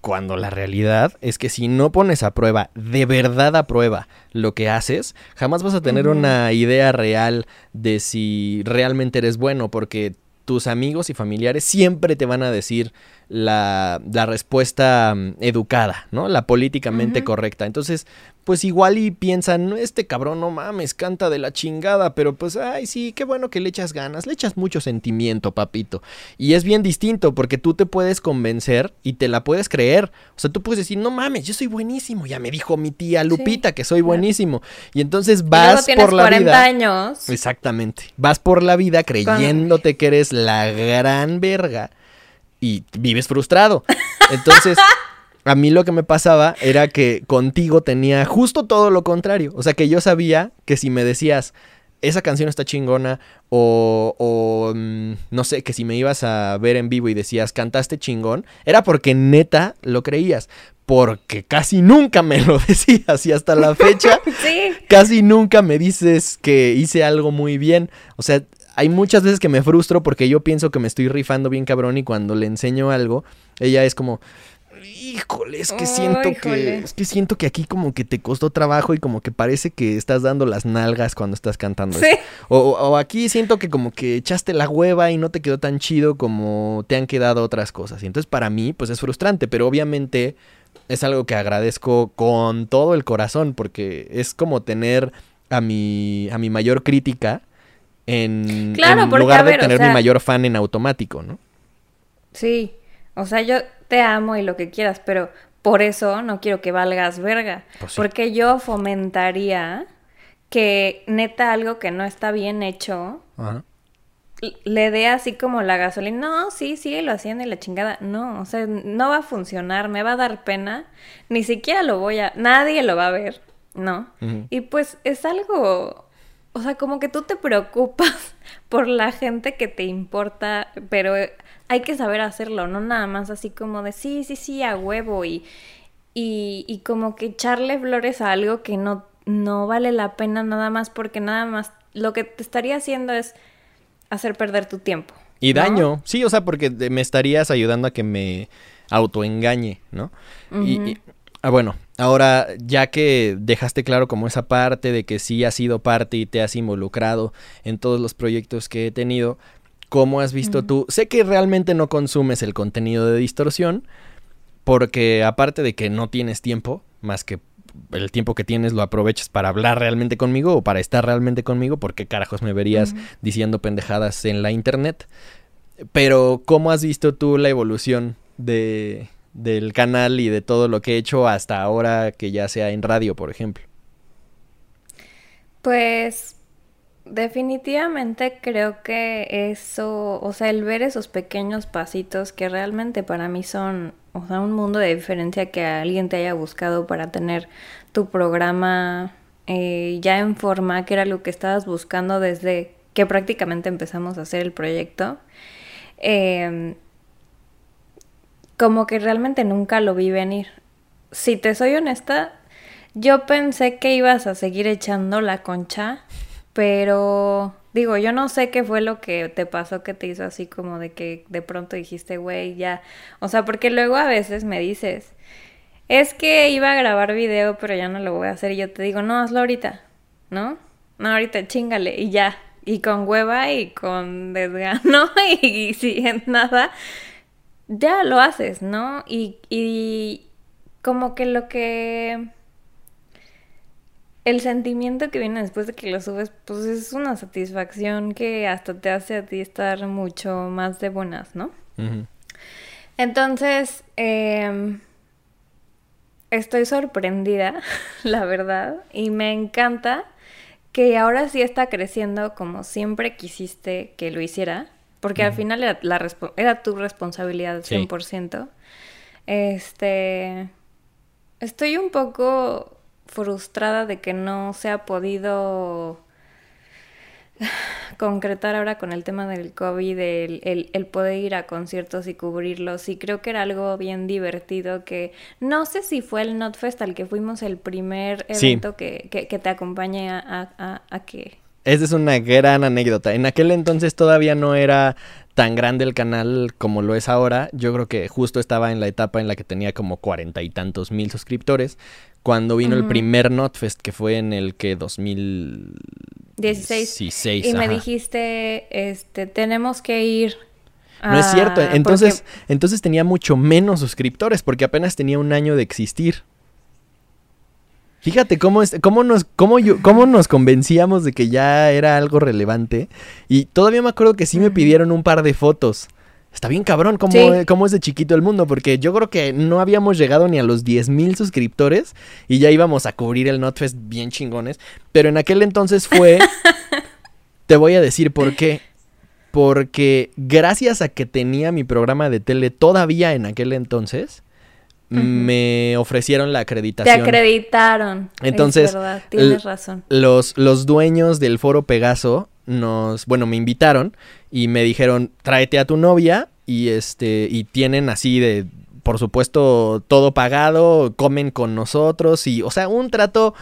Cuando la realidad es que si no pones a prueba, de verdad a prueba, lo que haces, jamás vas a tener una idea real de si realmente eres bueno, porque tus amigos y familiares siempre te van a decir la, la respuesta mm, educada, ¿no? La políticamente correcta. Entonces, pues igual y piensan, "No, este cabrón no mames, canta de la chingada, pero pues, ay, sí, qué bueno que le echas ganas, le echas mucho sentimiento, papito. Y es bien distinto porque tú te puedes convencer y te la puedes creer. O sea, tú puedes decir, no mames, yo soy buenísimo, ya me dijo mi tía Lupita que soy claro. buenísimo. Y entonces Y luego vas por la 40 vida. años. Exactamente. Vas por la vida creyéndote que eres la gran verga y vives frustrado. Entonces, a mí lo que me pasaba era que contigo tenía justo todo lo contrario. O sea, que yo sabía que si me decías, esa canción está chingona, o, o, mm, no sé, que si me ibas a ver en vivo y decías, cantaste chingón, era porque neta lo creías. Porque casi nunca me lo decías y hasta la fecha Sí. casi nunca me dices que hice algo muy bien. O sea, hay muchas veces que me frustro porque yo pienso que me estoy rifando bien cabrón y cuando le enseño algo, ella es como, híjole, es que Oh, siento que, es que siento que aquí como que te costó trabajo y como que parece que estás dando las nalgas cuando estás cantando. Sí. esto". O, aquí siento que como que echaste la hueva y no te quedó tan chido como te han quedado otras cosas. Y entonces para mí, pues es frustrante, pero obviamente es algo que agradezco con todo el corazón, porque es como tener a mi, a mi mayor crítica en, Claro, en porque, lugar ver, de o tener mi mayor fan en automático, ¿no? Sí, o sea, yo te amo y lo que quieras, pero por eso no quiero que valgas verga. Pues sí. Porque yo fomentaría que neta algo que no está bien hecho Ajá. le dé así como la gasolina. No, sí, síguelo haciendo y la chingada. No, o sea, no va a funcionar, me va a dar pena. Ni siquiera lo voy a... Nadie lo va a ver, ¿no? Y pues es algo... O sea, como que tú te preocupas por la gente que te importa, pero hay que saber hacerlo, no nada más así como de sí, sí, sí, a huevo y, y, y como que echarle flores a algo que no, no vale la pena nada más porque nada más lo que te estaría haciendo es hacer perder tu tiempo. Y ¿no? daño, sí, o sea, porque me estarías ayudando a que me autoengañe, ¿no? Y, ah, bueno, ahora ya que dejaste claro como esa parte de que sí has sido parte y te has involucrado en todos los proyectos que he tenido, ¿cómo has visto tú? Sé que realmente no consumes el contenido de distorsión, porque aparte de que no tienes tiempo, más que el tiempo que tienes lo aprovechas para hablar realmente conmigo o para estar realmente conmigo, porque carajos me verías diciendo pendejadas en la internet. Pero, ¿cómo has visto tú la evolución de, del canal y de todo lo que he hecho hasta ahora que ya sea en radio, por ejemplo? Pues definitivamente creo que eso, o sea, el ver esos pequeños pasitos que realmente para mí son, o sea, un mundo de diferencia que alguien te haya buscado para tener tu programa eh, ya en forma, que era lo que estabas buscando desde que prácticamente empezamos a hacer el proyecto. Em, como que realmente nunca lo vi venir. Si te soy honesta, yo pensé que ibas a seguir echando la concha, pero digo, yo no sé qué fue lo que te pasó que te hizo así como de que de pronto dijiste, güey, ya. O sea, porque luego a veces me dices, es que iba a grabar video, pero ya no lo voy a hacer. Y yo te digo, no, hazlo ahorita, ¿no? No, ahorita chingale y ya. Y con hueva y con desgano y, y sin nada, ya lo haces, ¿no? Y, y como que lo que el sentimiento que viene después de que lo subes, pues es una satisfacción que hasta te hace a ti estar mucho más de buenas, ¿no? Entonces, em, estoy sorprendida, la verdad, y me encanta que ahora sí está creciendo como siempre quisiste que lo hiciera, porque al final era, la era tu responsabilidad Sí. 100%. Este, estoy un poco frustrada de que no se ha podido concretar ahora con el tema del COVID, el, el, el poder ir a conciertos y cubrirlos. Y creo que era algo bien divertido que no sé si fue el NotFest al que fuimos el primer Sí. evento que, que, que te acompañe a, a, a- a que... Esa es una gran anécdota. En aquel entonces todavía no era tan grande el canal como lo es ahora. Yo creo que justo estaba en la etapa en la que tenía como cuarenta y tantos mil suscriptores. Cuando vino el primer Notfest, que fue en el que 2016. 16. Y me dijiste, este, tenemos que ir. No es cierto. Entonces, porque- entonces tenía mucho menos suscriptores porque apenas tenía un año de existir. Fíjate cómo, es, cómo, nos, cómo, yo- cómo nos convencíamos de que ya era algo relevante. Y todavía me acuerdo que sí me pidieron un par de fotos. Está bien cabrón cómo, Sí. cómo es de chiquito el mundo, porque yo creo que no habíamos llegado ni a los 10 mil suscriptores y ya íbamos a cubrir el Notfest bien chingones. Pero en aquel entonces fue... te voy a decir por qué. Porque gracias a que tenía mi programa de tele todavía en aquel entonces, Me ofrecieron la Te acreditación. acreditaron. Entonces, Es verdad, tienes razón. Los, los dueños del foro Pegaso nos, bueno, me invitaron y me dijeron, tráete a tu novia y este, y tienen así de, por supuesto, todo pagado, comen con nosotros y, o sea, un trato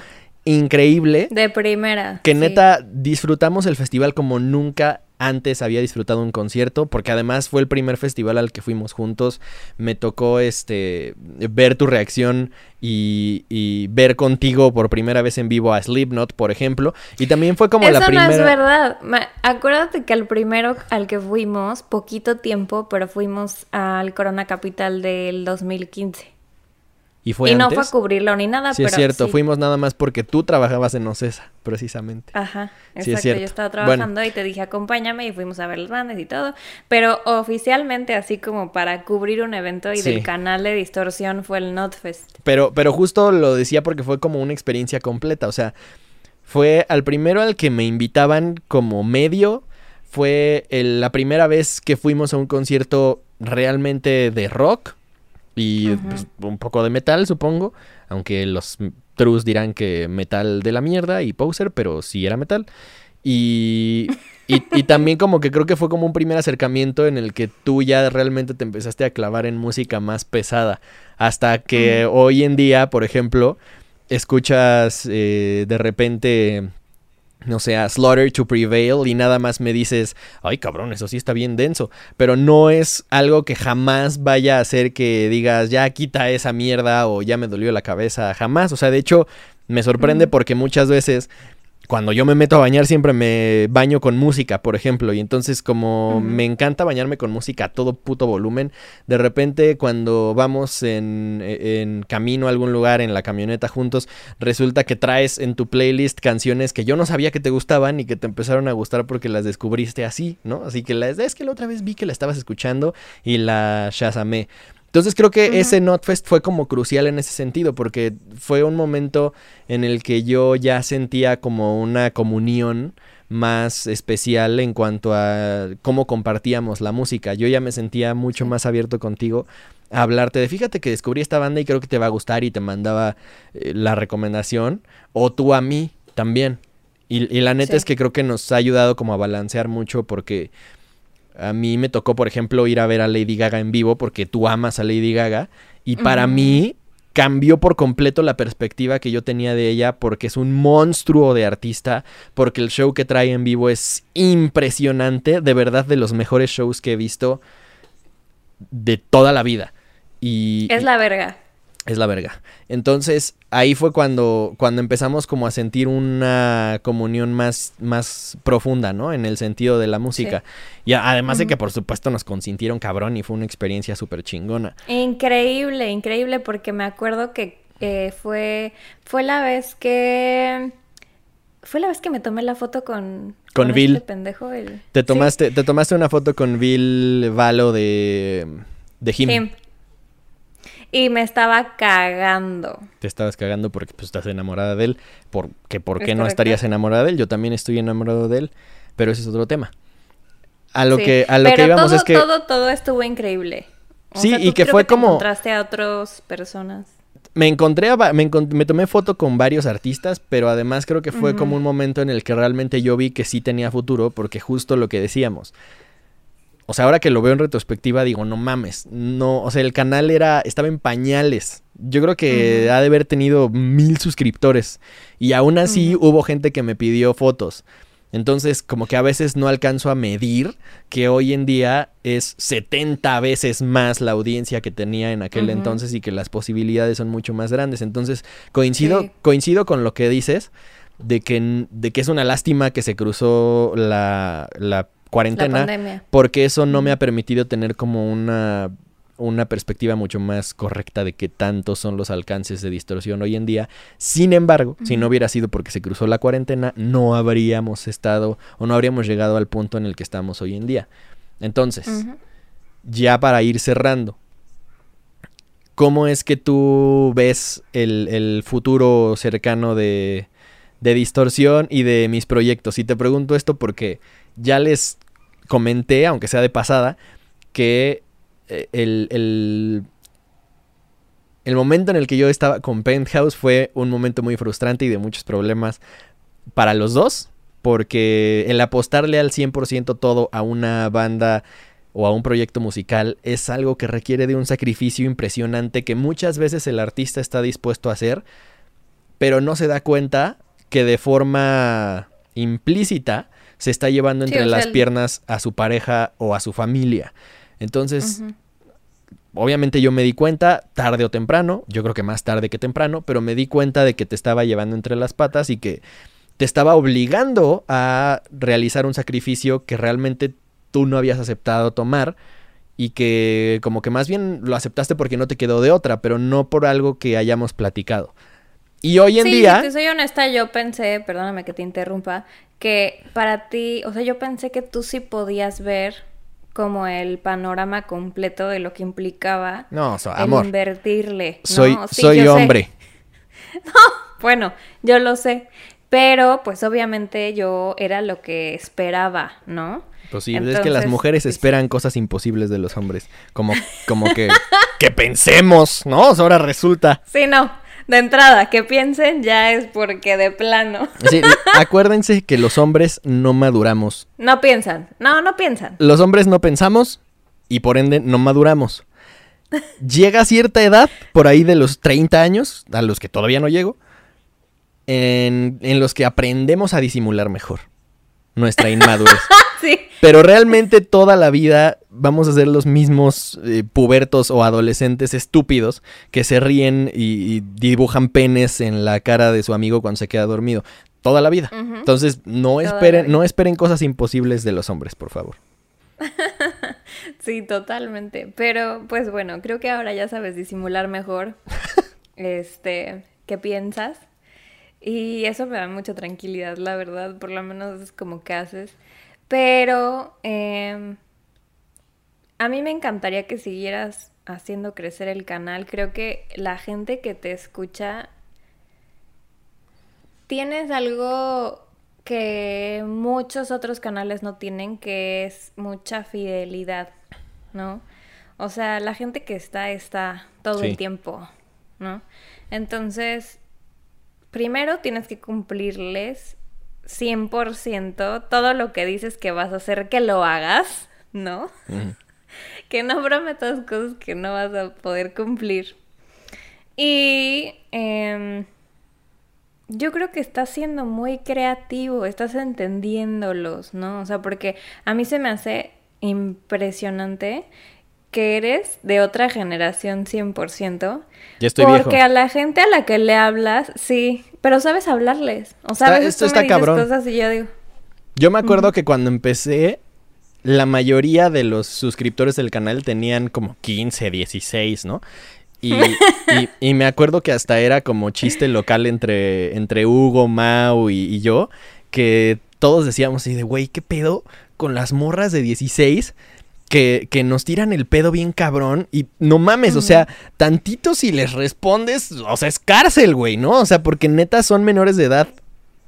increíble De primera. que sí. neta disfrutamos el festival como nunca antes había disfrutado un concierto, porque además fue el primer festival al que fuimos juntos. Me tocó este ver tu reacción y, y ver contigo por primera vez en vivo a Slipknot, por ejemplo. Y también fue como Eso la primera. no es verdad. Acuérdate que al primero al que fuimos, poquito tiempo, pero fuimos al Corona Capital del 2015. Y fue y no fue a cubrirlo ni nada, Sí, pero es cierto. sí. Fuimos nada más porque tú trabajabas en Ocesa, precisamente. Ajá, Sí, es exacto. cierto. Yo estaba Bueno. trabajando y te dije acompáñame y fuimos a ver las bandas y todo. Pero oficialmente, así como para cubrir un evento y Sí. del canal de distorsión fue el Notfest. Pero, pero justo lo decía porque fue como una experiencia completa. O sea, fue al primero al que me invitaban como medio. Fue el- la primera vez que fuimos a un concierto realmente de rock. Y pues, un poco de metal, supongo. Aunque los trus dirán que metal de la mierda y poser, pero sí era metal. Y, y, y también como que creo que fue como un primer acercamiento en el que tú ya realmente te empezaste a clavar en música más pesada. Hasta que hoy en día, por ejemplo, escuchas eh, de repente, no sé, a Slaughter to Prevail y nada más me dices, ay cabrón, eso sí está bien denso. Pero no es algo que jamás vaya a hacer que digas, ya quita esa mierda o ya me dolió la cabeza, jamás. O sea, de hecho, me sorprende porque muchas veces cuando yo me meto a bañar siempre me baño con música, por ejemplo, y entonces como me encanta bañarme con música a todo puto volumen, de repente cuando vamos en, en camino a algún lugar en la camioneta juntos, resulta que traes en tu playlist canciones que yo no sabía que te gustaban y que te empezaron a gustar porque las descubriste así, ¿no? Así que la, es que la otra vez vi que la estabas escuchando y la shazamé. Entonces creo que Ujú. ese Notfest fue como crucial en ese sentido, porque fue un momento en el que yo ya sentía como una comunión más especial en cuanto a cómo compartíamos la música. Yo ya me sentía mucho más abierto contigo a hablarte de, fíjate que descubrí esta banda y creo que te va a gustar y te mandaba eh, la recomendación, o tú a mí también. Y, y la neta Sí. es que creo que nos ha ayudado como a balancear mucho porque a mí me tocó, por ejemplo, ir a ver a Lady Gaga en vivo porque tú amas a Lady Gaga. Y para mí cambió por completo la perspectiva que yo tenía de ella porque es un monstruo de artista, porque el show que trae en vivo es impresionante, de verdad de los mejores shows que he visto de toda la vida. Y, Es la verga. Es la verga. Entonces, ahí fue cuando, cuando empezamos como a sentir una comunión más, más profunda, ¿no? En el sentido de la música. Y además de que, por supuesto, nos consintieron cabrón y fue una experiencia súper chingona. Increíble, increíble, porque me acuerdo que eh, fue, fue la vez que... Fue la vez que me tomé la foto con... Con Bill. Este pendejo, el... Te Sí, tomaste, te tomaste una foto con Bill Valo de, de Him. Him. Y me estaba cagando. Te estabas cagando porque pues, estás enamorada de él. Por, que ¿Por Es qué no correcto. estarías enamorada de él? Yo también estoy enamorado de él. Pero ese es otro tema. A lo Sí, que, a lo Pero que íbamos todo, es que... todo, todo estuvo increíble. O Sí, sea, y que creo fue te como- encontraste a otras personas. Me encontré, a me, encon- me tomé foto con varios artistas, pero además creo que fue como un momento en el que realmente yo vi que sí tenía futuro, porque justo lo que decíamos. O sea, ahora que lo veo en retrospectiva, digo, no mames, no, o sea, el canal era, estaba en pañales. Yo creo que ha de haber tenido mil suscriptores. Y aún así hubo gente que me pidió fotos. Entonces, como que a veces no alcanzo a medir que hoy en día es 70 veces más la audiencia que tenía en aquel entonces y que las posibilidades son mucho más grandes. Entonces, coincido, Sí. coincido con lo que dices de que, de que es una lástima que se cruzó La cuarentena porque eso no me ha permitido tener como una, una perspectiva mucho más correcta de qué tantos son los alcances de distorsión hoy en día. Sin embargo, si no hubiera sido porque se cruzó la cuarentena, no habríamos estado o no habríamos llegado al punto en el que estamos hoy en día. Entonces, ya para ir cerrando, ¿cómo es que tú ves el, el futuro cercano de, de distorsión y de mis proyectos? Y te pregunto esto porque ya les comenté, aunque sea de pasada, que eh, el, el, el momento en el que yo estaba con Penthouse fue un momento muy frustrante y de muchos problemas para los dos, porque el apostarle al 100% todo a una banda o a un proyecto musical es algo que requiere de un sacrificio impresionante que muchas veces el artista está dispuesto a hacer, pero no se da cuenta que de forma implícita se está llevando entre las piernas a su pareja o a su familia. Entonces, obviamente yo me di cuenta, tarde o temprano, yo creo que más tarde que temprano, pero me di cuenta de que te estaba llevando entre las patas y que te estaba obligando a realizar un sacrificio que realmente tú no habías aceptado tomar y que como que más bien lo aceptaste porque no te quedó de otra, pero no por algo que hayamos platicado. Y hoy en sí, día... si te soy honesta, yo pensé, perdóname que te interrumpa, que para ti, o sea, yo pensé que tú sí podías ver como el panorama completo de lo que implicaba No, so- el amor. invertirle. ¿no? Soy, Sí, soy sé. hombre. Bueno, yo lo sé, pero pues obviamente yo era lo que esperaba, ¿no? Pues sí, es que las Entonces, mujeres sí. esperan cosas imposibles de los hombres. Como, como que, que pensemos, ¿no? O sea, ahora resulta. Sí, no. De entrada, que piensen ya es porque de plano. Sí, acuérdense que los hombres no maduramos. No piensan. No, no piensan. Los hombres no pensamos y por ende no maduramos. Llega a cierta edad, por ahí de los 30 años, a los que todavía no llego, en, en los que aprendemos a disimular mejor nuestra inmadurez. Sí. Pero realmente toda la vida vamos a ser los mismos eh, pubertos o adolescentes estúpidos que se ríen y, y dibujan penes en la cara de su amigo cuando se queda dormido. Toda la vida. Entonces, no Toda esperen, no esperen cosas imposibles de los hombres, por favor. Sí, totalmente. Pero, pues bueno, creo que ahora ya sabes disimular mejor. este, ¿qué piensas? Y eso me da mucha tranquilidad, la verdad. Por lo menos es como que haces. Pero em, a mí me encantaría que siguieras haciendo crecer el canal. Creo que la gente que te escucha tienes algo que muchos otros canales no tienen, que es mucha fidelidad, ¿no? O sea, la gente que está, está todo Sí. el tiempo, ¿no? Entonces, primero tienes que cumplirles 100% todo lo que dices que vas a hacer, que lo hagas, ¿no? Que no prometas cosas que no vas a poder cumplir. Y em, yo creo que estás siendo muy creativo, estás entendiéndolos, ¿no? O sea, porque a mí se me hace impresionante que eres de otra generación 100%. Ya estoy porque viejo. a la gente a la que le hablas, sí, pero sabes hablarles. O sea, Está- a veces esto tú está me dices cabrón. cosas y yo digo, Yo me acuerdo que cuando empecé, la mayoría de los suscriptores del canal tenían como 15, 16, ¿no? Y, y- y me acuerdo que hasta era como chiste local entre, entre Hugo, Mau y, y yo, que todos decíamos así de, güey, ¿qué pedo con las morras de 16? Que, que nos tiran el pedo bien cabrón y no mames, o sea, tantito si les respondes, o sea, es cárcel, güey, ¿no? O sea, porque neta son menores de edad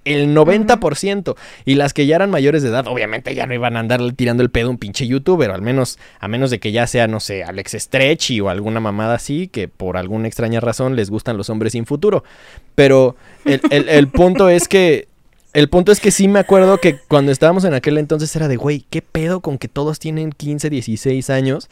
el 90%. Y las que ya eran mayores de edad, obviamente ya no iban a andar tirando el pedo a un pinche youtuber, al menos, a menos de que ya sea, no sé, Alex Stretchy o alguna mamada así, que por alguna extraña razón les gustan los hombres sin futuro. Pero el, el- el punto es que. El punto es que sí me acuerdo que cuando estábamos en aquel entonces era de, güey, ¿qué pedo con que todos tienen 15, 16 años?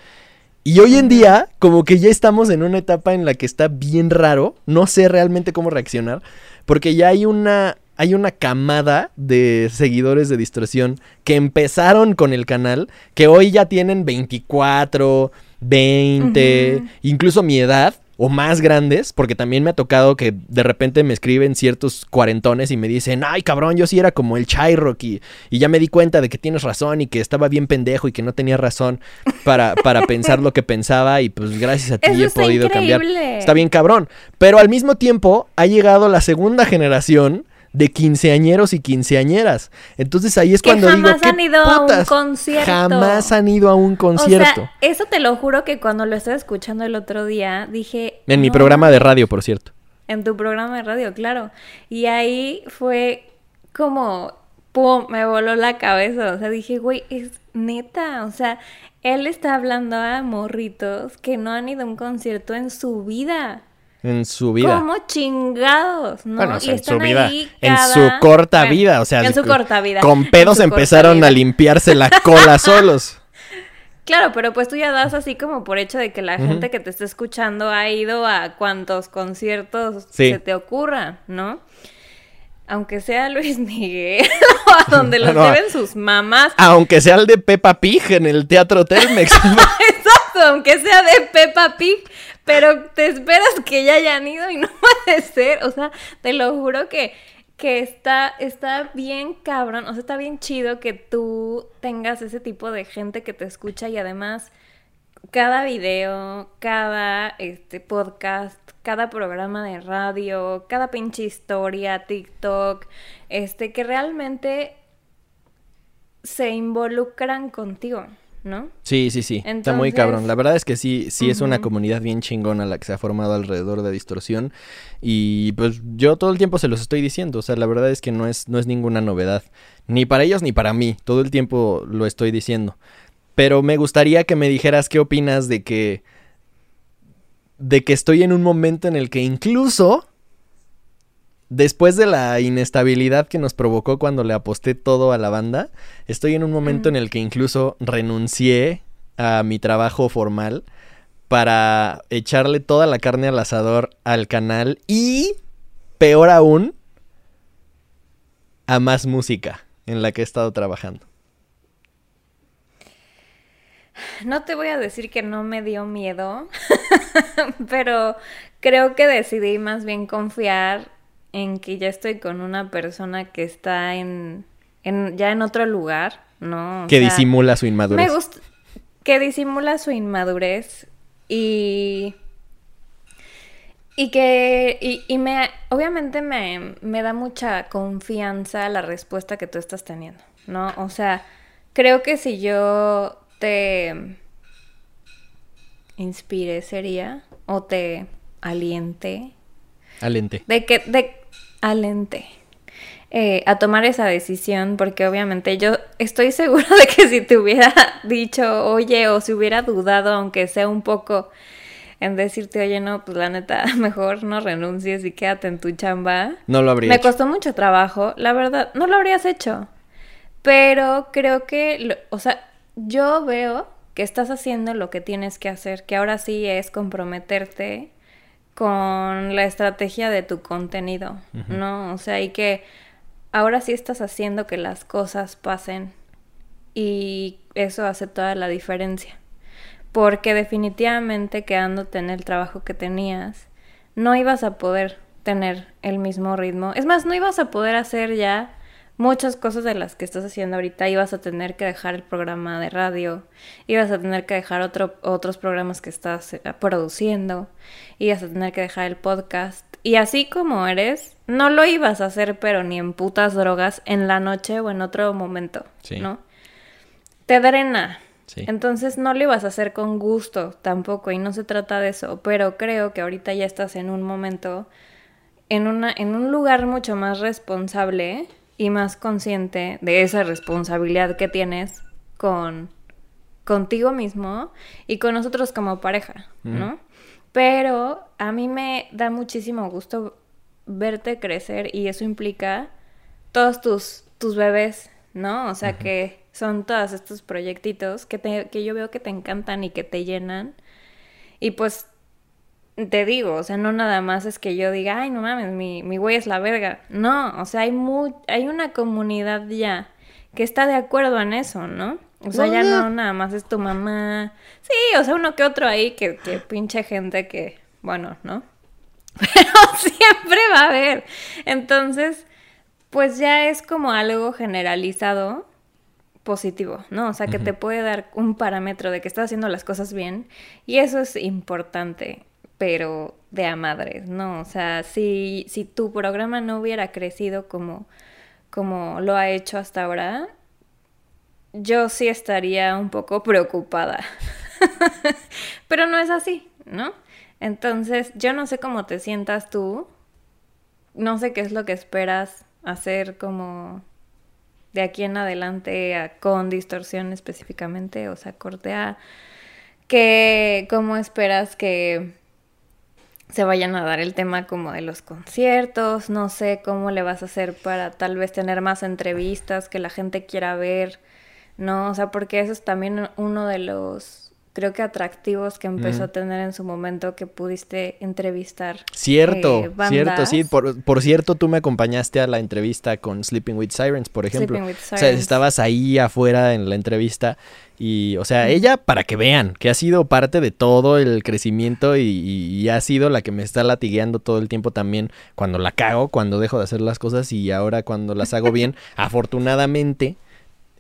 Y hoy en día, como que ya estamos en una etapa en la que está bien raro, no sé realmente cómo reaccionar, porque ya hay una, hay una camada de seguidores de distorsión que empezaron con el canal, que hoy ya tienen 24, 20, Ujú. incluso mi edad. O más grandes, porque también me ha tocado que de repente me escriben ciertos cuarentones y me dicen, ay cabrón, yo sí era como el Chayrock y, y ya me di cuenta de que tienes razón y que estaba bien pendejo y que no tenía razón para, para pensar lo que pensaba y pues gracias a ti Eso he podido cambiar. increíble. Está bien cabrón. Pero al mismo tiempo ha llegado la segunda generación de quinceañeros y quinceañeras. Entonces ahí es Que cuando digo, jamás ¿qué han ido a un concierto. Jamás han ido a un concierto. O sea, eso te lo juro que cuando lo estaba escuchando el otro día, dije... en mi "No programa de radio, por cierto. En tu programa de radio, claro. Y ahí fue como, pum, me voló la cabeza. O sea, dije, güey, es neta. O sea, él está hablando a morritos que no han ido a un concierto en su vida. En su vida. ¿Cómo chingados? ¿no? Bueno, o sea, Y en su vida. ahí En su corta Bueno, vida. O sea, en su con- corta vida. Con pedos empezaron a limpiarse la cola solos. Claro, pero pues tú ya das así como por hecho de que la gente que te está escuchando ha ido a cuantos conciertos Sí. se te ocurra, ¿no? Aunque sea Luis Miguel o a donde los No. lleven sus mamás. Aunque sea el de Peppa Pig en el Teatro Telmex. Aunque sea de Peppa Pig. Pero te esperas que ya hayan ido y no puede ser. O sea, te lo juro que, que está, está bien cabrón. O sea, está bien chido que tú tengas ese tipo de gente que te escucha y además cada video, cada este podcast, cada programa de radio, cada pinche historia, TikTok, este, que realmente se involucran contigo, ¿no? Sí, sí, sí. Está muy cabrón. La verdad es que sí, sí es una comunidad bien chingona la que se ha formado alrededor de Distorsión. Y pues yo todo el tiempo se los estoy diciendo. O sea, la verdad es que no es, no es ninguna novedad. Ni para ellos ni para mí. Todo el tiempo lo estoy diciendo. Pero me gustaría que me dijeras qué opinas de que. de que estoy en un momento en el que incluso. Después de la inestabilidad que nos provocó cuando le aposté todo a la banda, estoy en un momento en el que incluso renuncié a mi trabajo formal para echarle toda la carne al asador al canal y, peor aún, a más música en la que he estado trabajando. No te voy a decir que no me dio miedo, pero creo que decidí más bien confiar en que ya estoy con una persona que está en, en ya en otro lugar, ¿no? O que sea, disimula su inmadurez. Me gusta que disimula su inmadurez y y que y, y me obviamente me, me da mucha confianza la respuesta que tú estás teniendo, ¿no? O sea, creo que si yo te inspire sería o te aliente Alente. de que de alente eh, a tomar esa decisión porque obviamente yo estoy segura de que si te hubiera dicho oye o si hubiera dudado aunque sea un poco en decirte oye no pues la neta mejor no renuncies y quédate en tu chamba No lo habría me hecho. costó mucho trabajo la verdad no lo habrías hecho pero creo que lo- o sea yo veo que estás haciendo lo que tienes que hacer que ahora sí es comprometerte con la estrategia de tu contenido, ¿no? O sea, y que ahora sí estás haciendo que las cosas pasen y eso hace toda la diferencia. Porque definitivamente quedándote en el trabajo que tenías, no ibas a poder tener el mismo ritmo. Es más, no ibas a poder hacer ya muchas cosas de las que estás haciendo ahorita ibas a tener que dejar el programa de radio, ibas a tener que dejar otro, otros programas que estás eh, produciendo, ibas a tener que dejar el podcast. Y así como eres, no lo ibas a hacer, pero ni en putas drogas en la noche o en otro momento, Sí. ¿no? Te drena. Sí. Entonces no lo ibas a hacer con gusto tampoco y no se trata de eso, pero creo que ahorita ya estás en un momento, en, una, en un lugar mucho más responsable y más consciente de esa responsabilidad que tienes con contigo mismo y con nosotros como pareja, ¿no? Pero a mí me da muchísimo gusto verte crecer y eso implica todos tus, tus bebés, ¿no? O sea, que son todos estos proyectitos que, te, que yo veo que te encantan y que te llenan. Y pues te digo, o sea, no nada más es que yo diga, ay, no mames, mi, mi güey es la verga. No, o sea, hay, mu hay una comunidad ya que está de acuerdo en eso, ¿no? O sea, ya no nada más es tu mamá. Sí, o sea, uno que otro ahí que, que pinche gente que, bueno, ¿no? Pero siempre va a haber. Entonces, pues ya es como algo generalizado positivo, ¿no? O sea, que te puede dar un parámetro de que estás haciendo las cosas bien y eso es importante, pero de a madres, ¿no? O sea, si, si tu programa no hubiera crecido como, como lo ha hecho hasta ahora, yo sí estaría un poco preocupada. pero no es así, ¿no? Entonces, yo no sé cómo te sientas tú, no sé qué es lo que esperas hacer como de aquí en adelante con distorsión específicamente, o sea, corte a que cómo esperas que se vayan a dar el tema como de los conciertos, no sé cómo le vas a hacer para tal vez tener más entrevistas que la gente quiera ver, ¿no? O sea, porque eso es también uno de los, creo que atractivos que empezó a tener en su momento que pudiste entrevistar. Cierto, eh, cierto, sí. Por, por cierto, tú me acompañaste a la entrevista con Sleeping with Sirens, por ejemplo. Sleeping with O sea, Sirens. estabas ahí afuera en la entrevista y, o sea, ella, para que vean, que ha sido parte de todo el crecimiento y, y- y ha sido la que me está latigueando todo el tiempo también cuando la cago, cuando dejo de hacer las cosas y ahora cuando las hago bien. Afortunadamente,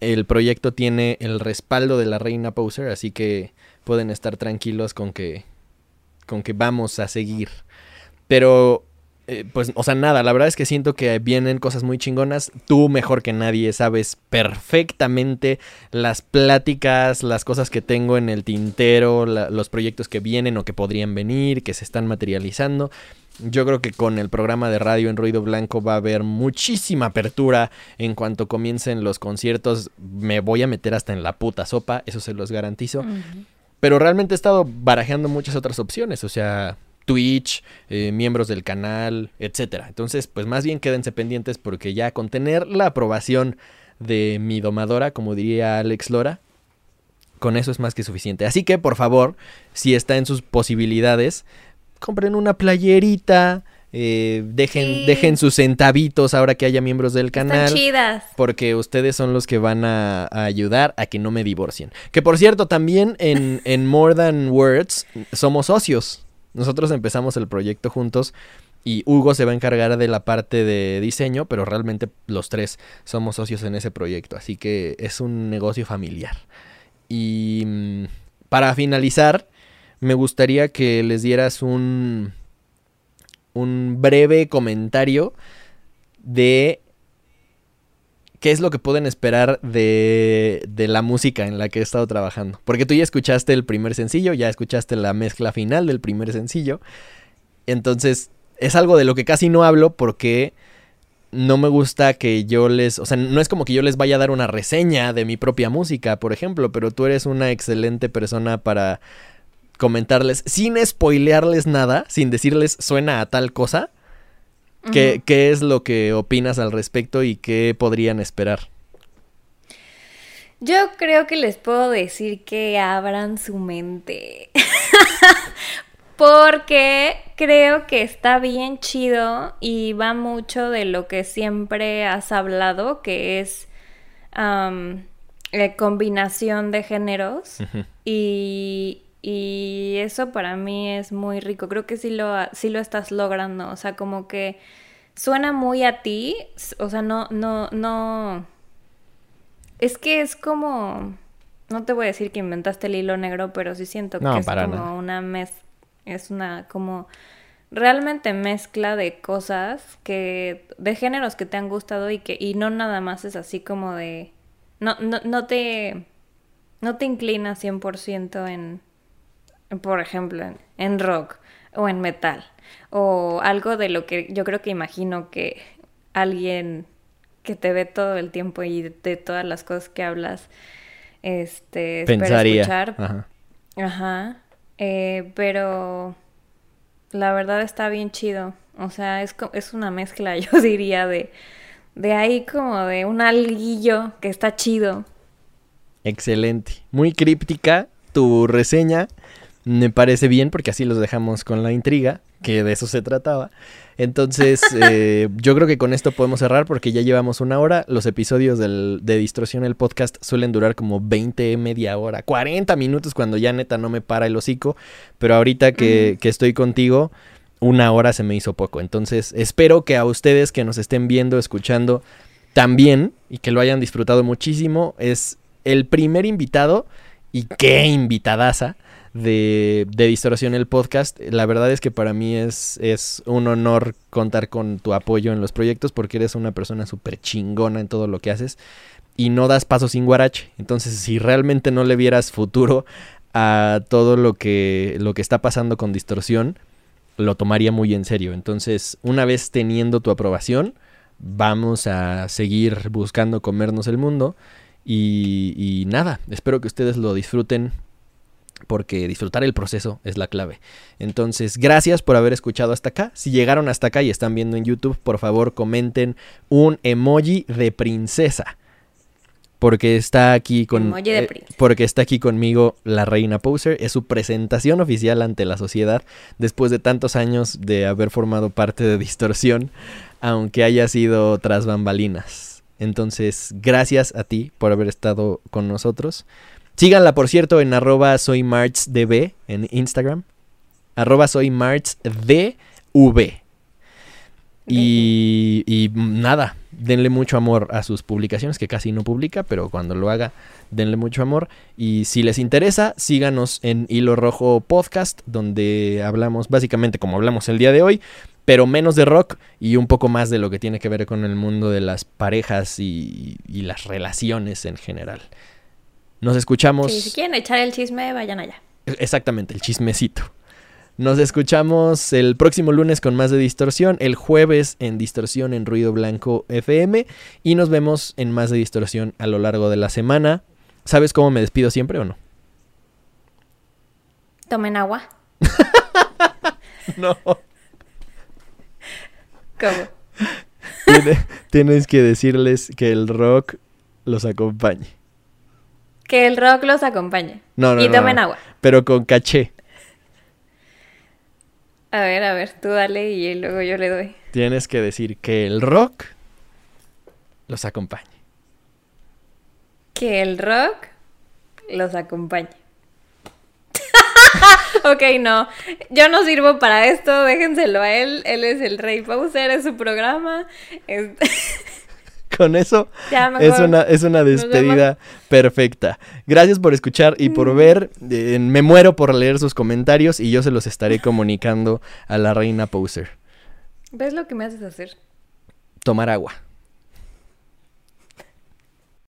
el proyecto tiene el respaldo de la reina Poser, así que pueden estar tranquilos con que, con que vamos a seguir. Pero, eh, pues, o sea, nada, la verdad es que siento que vienen cosas muy chingonas. Tú, mejor que nadie, sabes perfectamente las pláticas, las cosas que tengo en el tintero, la- los proyectos que vienen o que podrían venir, que se están materializando. Yo creo que con el programa de radio en Ruido Blanco va a haber muchísima apertura en cuanto comiencen los conciertos. Me voy a meter hasta en la puta sopa, eso se los garantizo. Pero realmente he estado barajeando muchas otras opciones, o sea, Twitch, eh, miembros del canal, etcétera. Entonces, pues más bien quédense pendientes porque ya con tener la aprobación de mi domadora, como diría Alex Lora, con eso es más que suficiente. Así que, por favor, si está en sus posibilidades, compren una playerita, eh, dejen, Sí. dejen sus centavitos ahora que haya miembros del canal. Están chidas. Porque ustedes son los que van a, a ayudar a que no me divorcien. Que por cierto, también en, en More Than Words somos socios. Nosotros empezamos el proyecto juntos y Hugo se va a encargar de la parte de diseño, pero realmente los tres somos socios en ese proyecto. Así que es un negocio familiar. Y mm, para finalizar, me gustaría que les dieras un, un breve comentario de qué es lo que pueden esperar de, de la música en la que he estado trabajando. Porque tú ya escuchaste el primer sencillo, ya escuchaste la mezcla final del primer sencillo. Entonces, es algo de lo que casi no hablo porque no me gusta que yo les, o sea, no es como que yo les vaya a dar una reseña de mi propia música, por ejemplo, pero tú eres una excelente persona para comentarles sin spoilearles nada, sin decirles suena a tal cosa. ¿Qué, qué es lo que opinas al respecto y qué podrían esperar? Yo creo que les puedo decir que abran su mente. Porque creo que está bien chido y va mucho de lo que siempre has hablado, que es la combinación de géneros. Y, y eso para mí es muy rico. Creo que sí lo, sí lo estás logrando. O sea, como que suena muy a ti, o sea, no, no, no. Es que es como. No te voy a decir que inventaste el hilo negro, pero sí siento No, que es como nada. una mez. Es una como. Realmente mezcla de cosas que. de géneros que te han gustado y que. Y no nada más es así como de. No, no, no te. No te inclinas 100% en. Por ejemplo, en, en rock o en metal. O algo de lo que yo creo que imagino que alguien que te ve todo el tiempo y de, todas las cosas que hablas, este, Pensaría. escuchar. Ajá. Ajá. Eh, pero la verdad está bien chido. O sea, es, es una mezcla, yo diría, de, de ahí como de un alguillo que está chido. Excelente. Muy críptica tu reseña. Me parece bien porque así los dejamos con la intriga, que de eso se trataba. Entonces, eh, yo creo que con esto podemos cerrar porque ya llevamos una hora. Los episodios del- de Distorsión, el podcast, suelen durar como 20, media hora, 40 minutos cuando ya neta no me para el hocico. Pero ahorita que, que estoy contigo, una hora se me hizo poco. Entonces, espero que a ustedes que nos estén viendo, escuchando, también y que lo hayan disfrutado muchísimo. Es el primer invitado y qué invitadaza de, de Distorsión el podcast. La verdad es que para mí es, es un honor contar con tu apoyo en los proyectos porque eres una persona súper chingona en todo lo que haces y no das paso sin guarache. Entonces, si realmente no le vieras futuro a todo lo que, lo que está pasando con Distorsión, lo tomaría muy en serio. Entonces, una vez teniendo tu aprobación, vamos a seguir buscando comernos el mundo. Y, y nada, espero que ustedes lo disfruten porque disfrutar el proceso es la clave. Entonces, gracias por haber escuchado hasta acá. Si llegaron hasta acá y están viendo en YouTube, por favor comenten un emoji de princesa. Porque está aquí con eh, porque está aquí conmigo la reina Poser, es su presentación oficial ante la sociedad después de tantos años de haber formado parte de Distorsión, aunque haya sido tras bambalinas. Entonces, gracias a ti por haber estado con nosotros. Síganla, por cierto, en arroba en Instagram. Arroba soy marchdv. Y, y nada, denle mucho amor a sus publicaciones, que casi no publica, pero cuando lo haga, denle mucho amor. Y si les interesa, síganos en Hilo Rojo Podcast, donde hablamos básicamente como hablamos el día de hoy, pero menos de rock y un poco más de lo que tiene que ver con el mundo de las parejas y, y las relaciones en general. Nos escuchamos. Sí, si quieren echar el chisme, vayan allá. Exactamente, el chismecito. Nos escuchamos el próximo lunes con más de Distorsión, el jueves en Distorsión en Ruido Blanco FM y nos vemos en más de Distorsión a lo largo de la semana. ¿Sabes cómo me despido siempre o no? Tomen agua. No. ¿Cómo? Tienes que decirles que el rock los acompañe. Que el rock los acompañe. No, no, y no, tomen no. agua. Pero con caché. A ver, a ver, tú dale y luego yo le doy. Tienes que decir que el rock los acompañe. Que el rock los acompañe. ok, no. Yo no sirvo para esto, déjenselo a él. Él es el rey Pauser, es su programa. Es- Con eso Ya, es una, es una despedida perfecta. Gracias por escuchar y Mm. por ver. Eh, me muero por leer sus comentarios y yo se los estaré comunicando a la reina Poser. ¿Ves lo que me haces hacer? Tomar agua.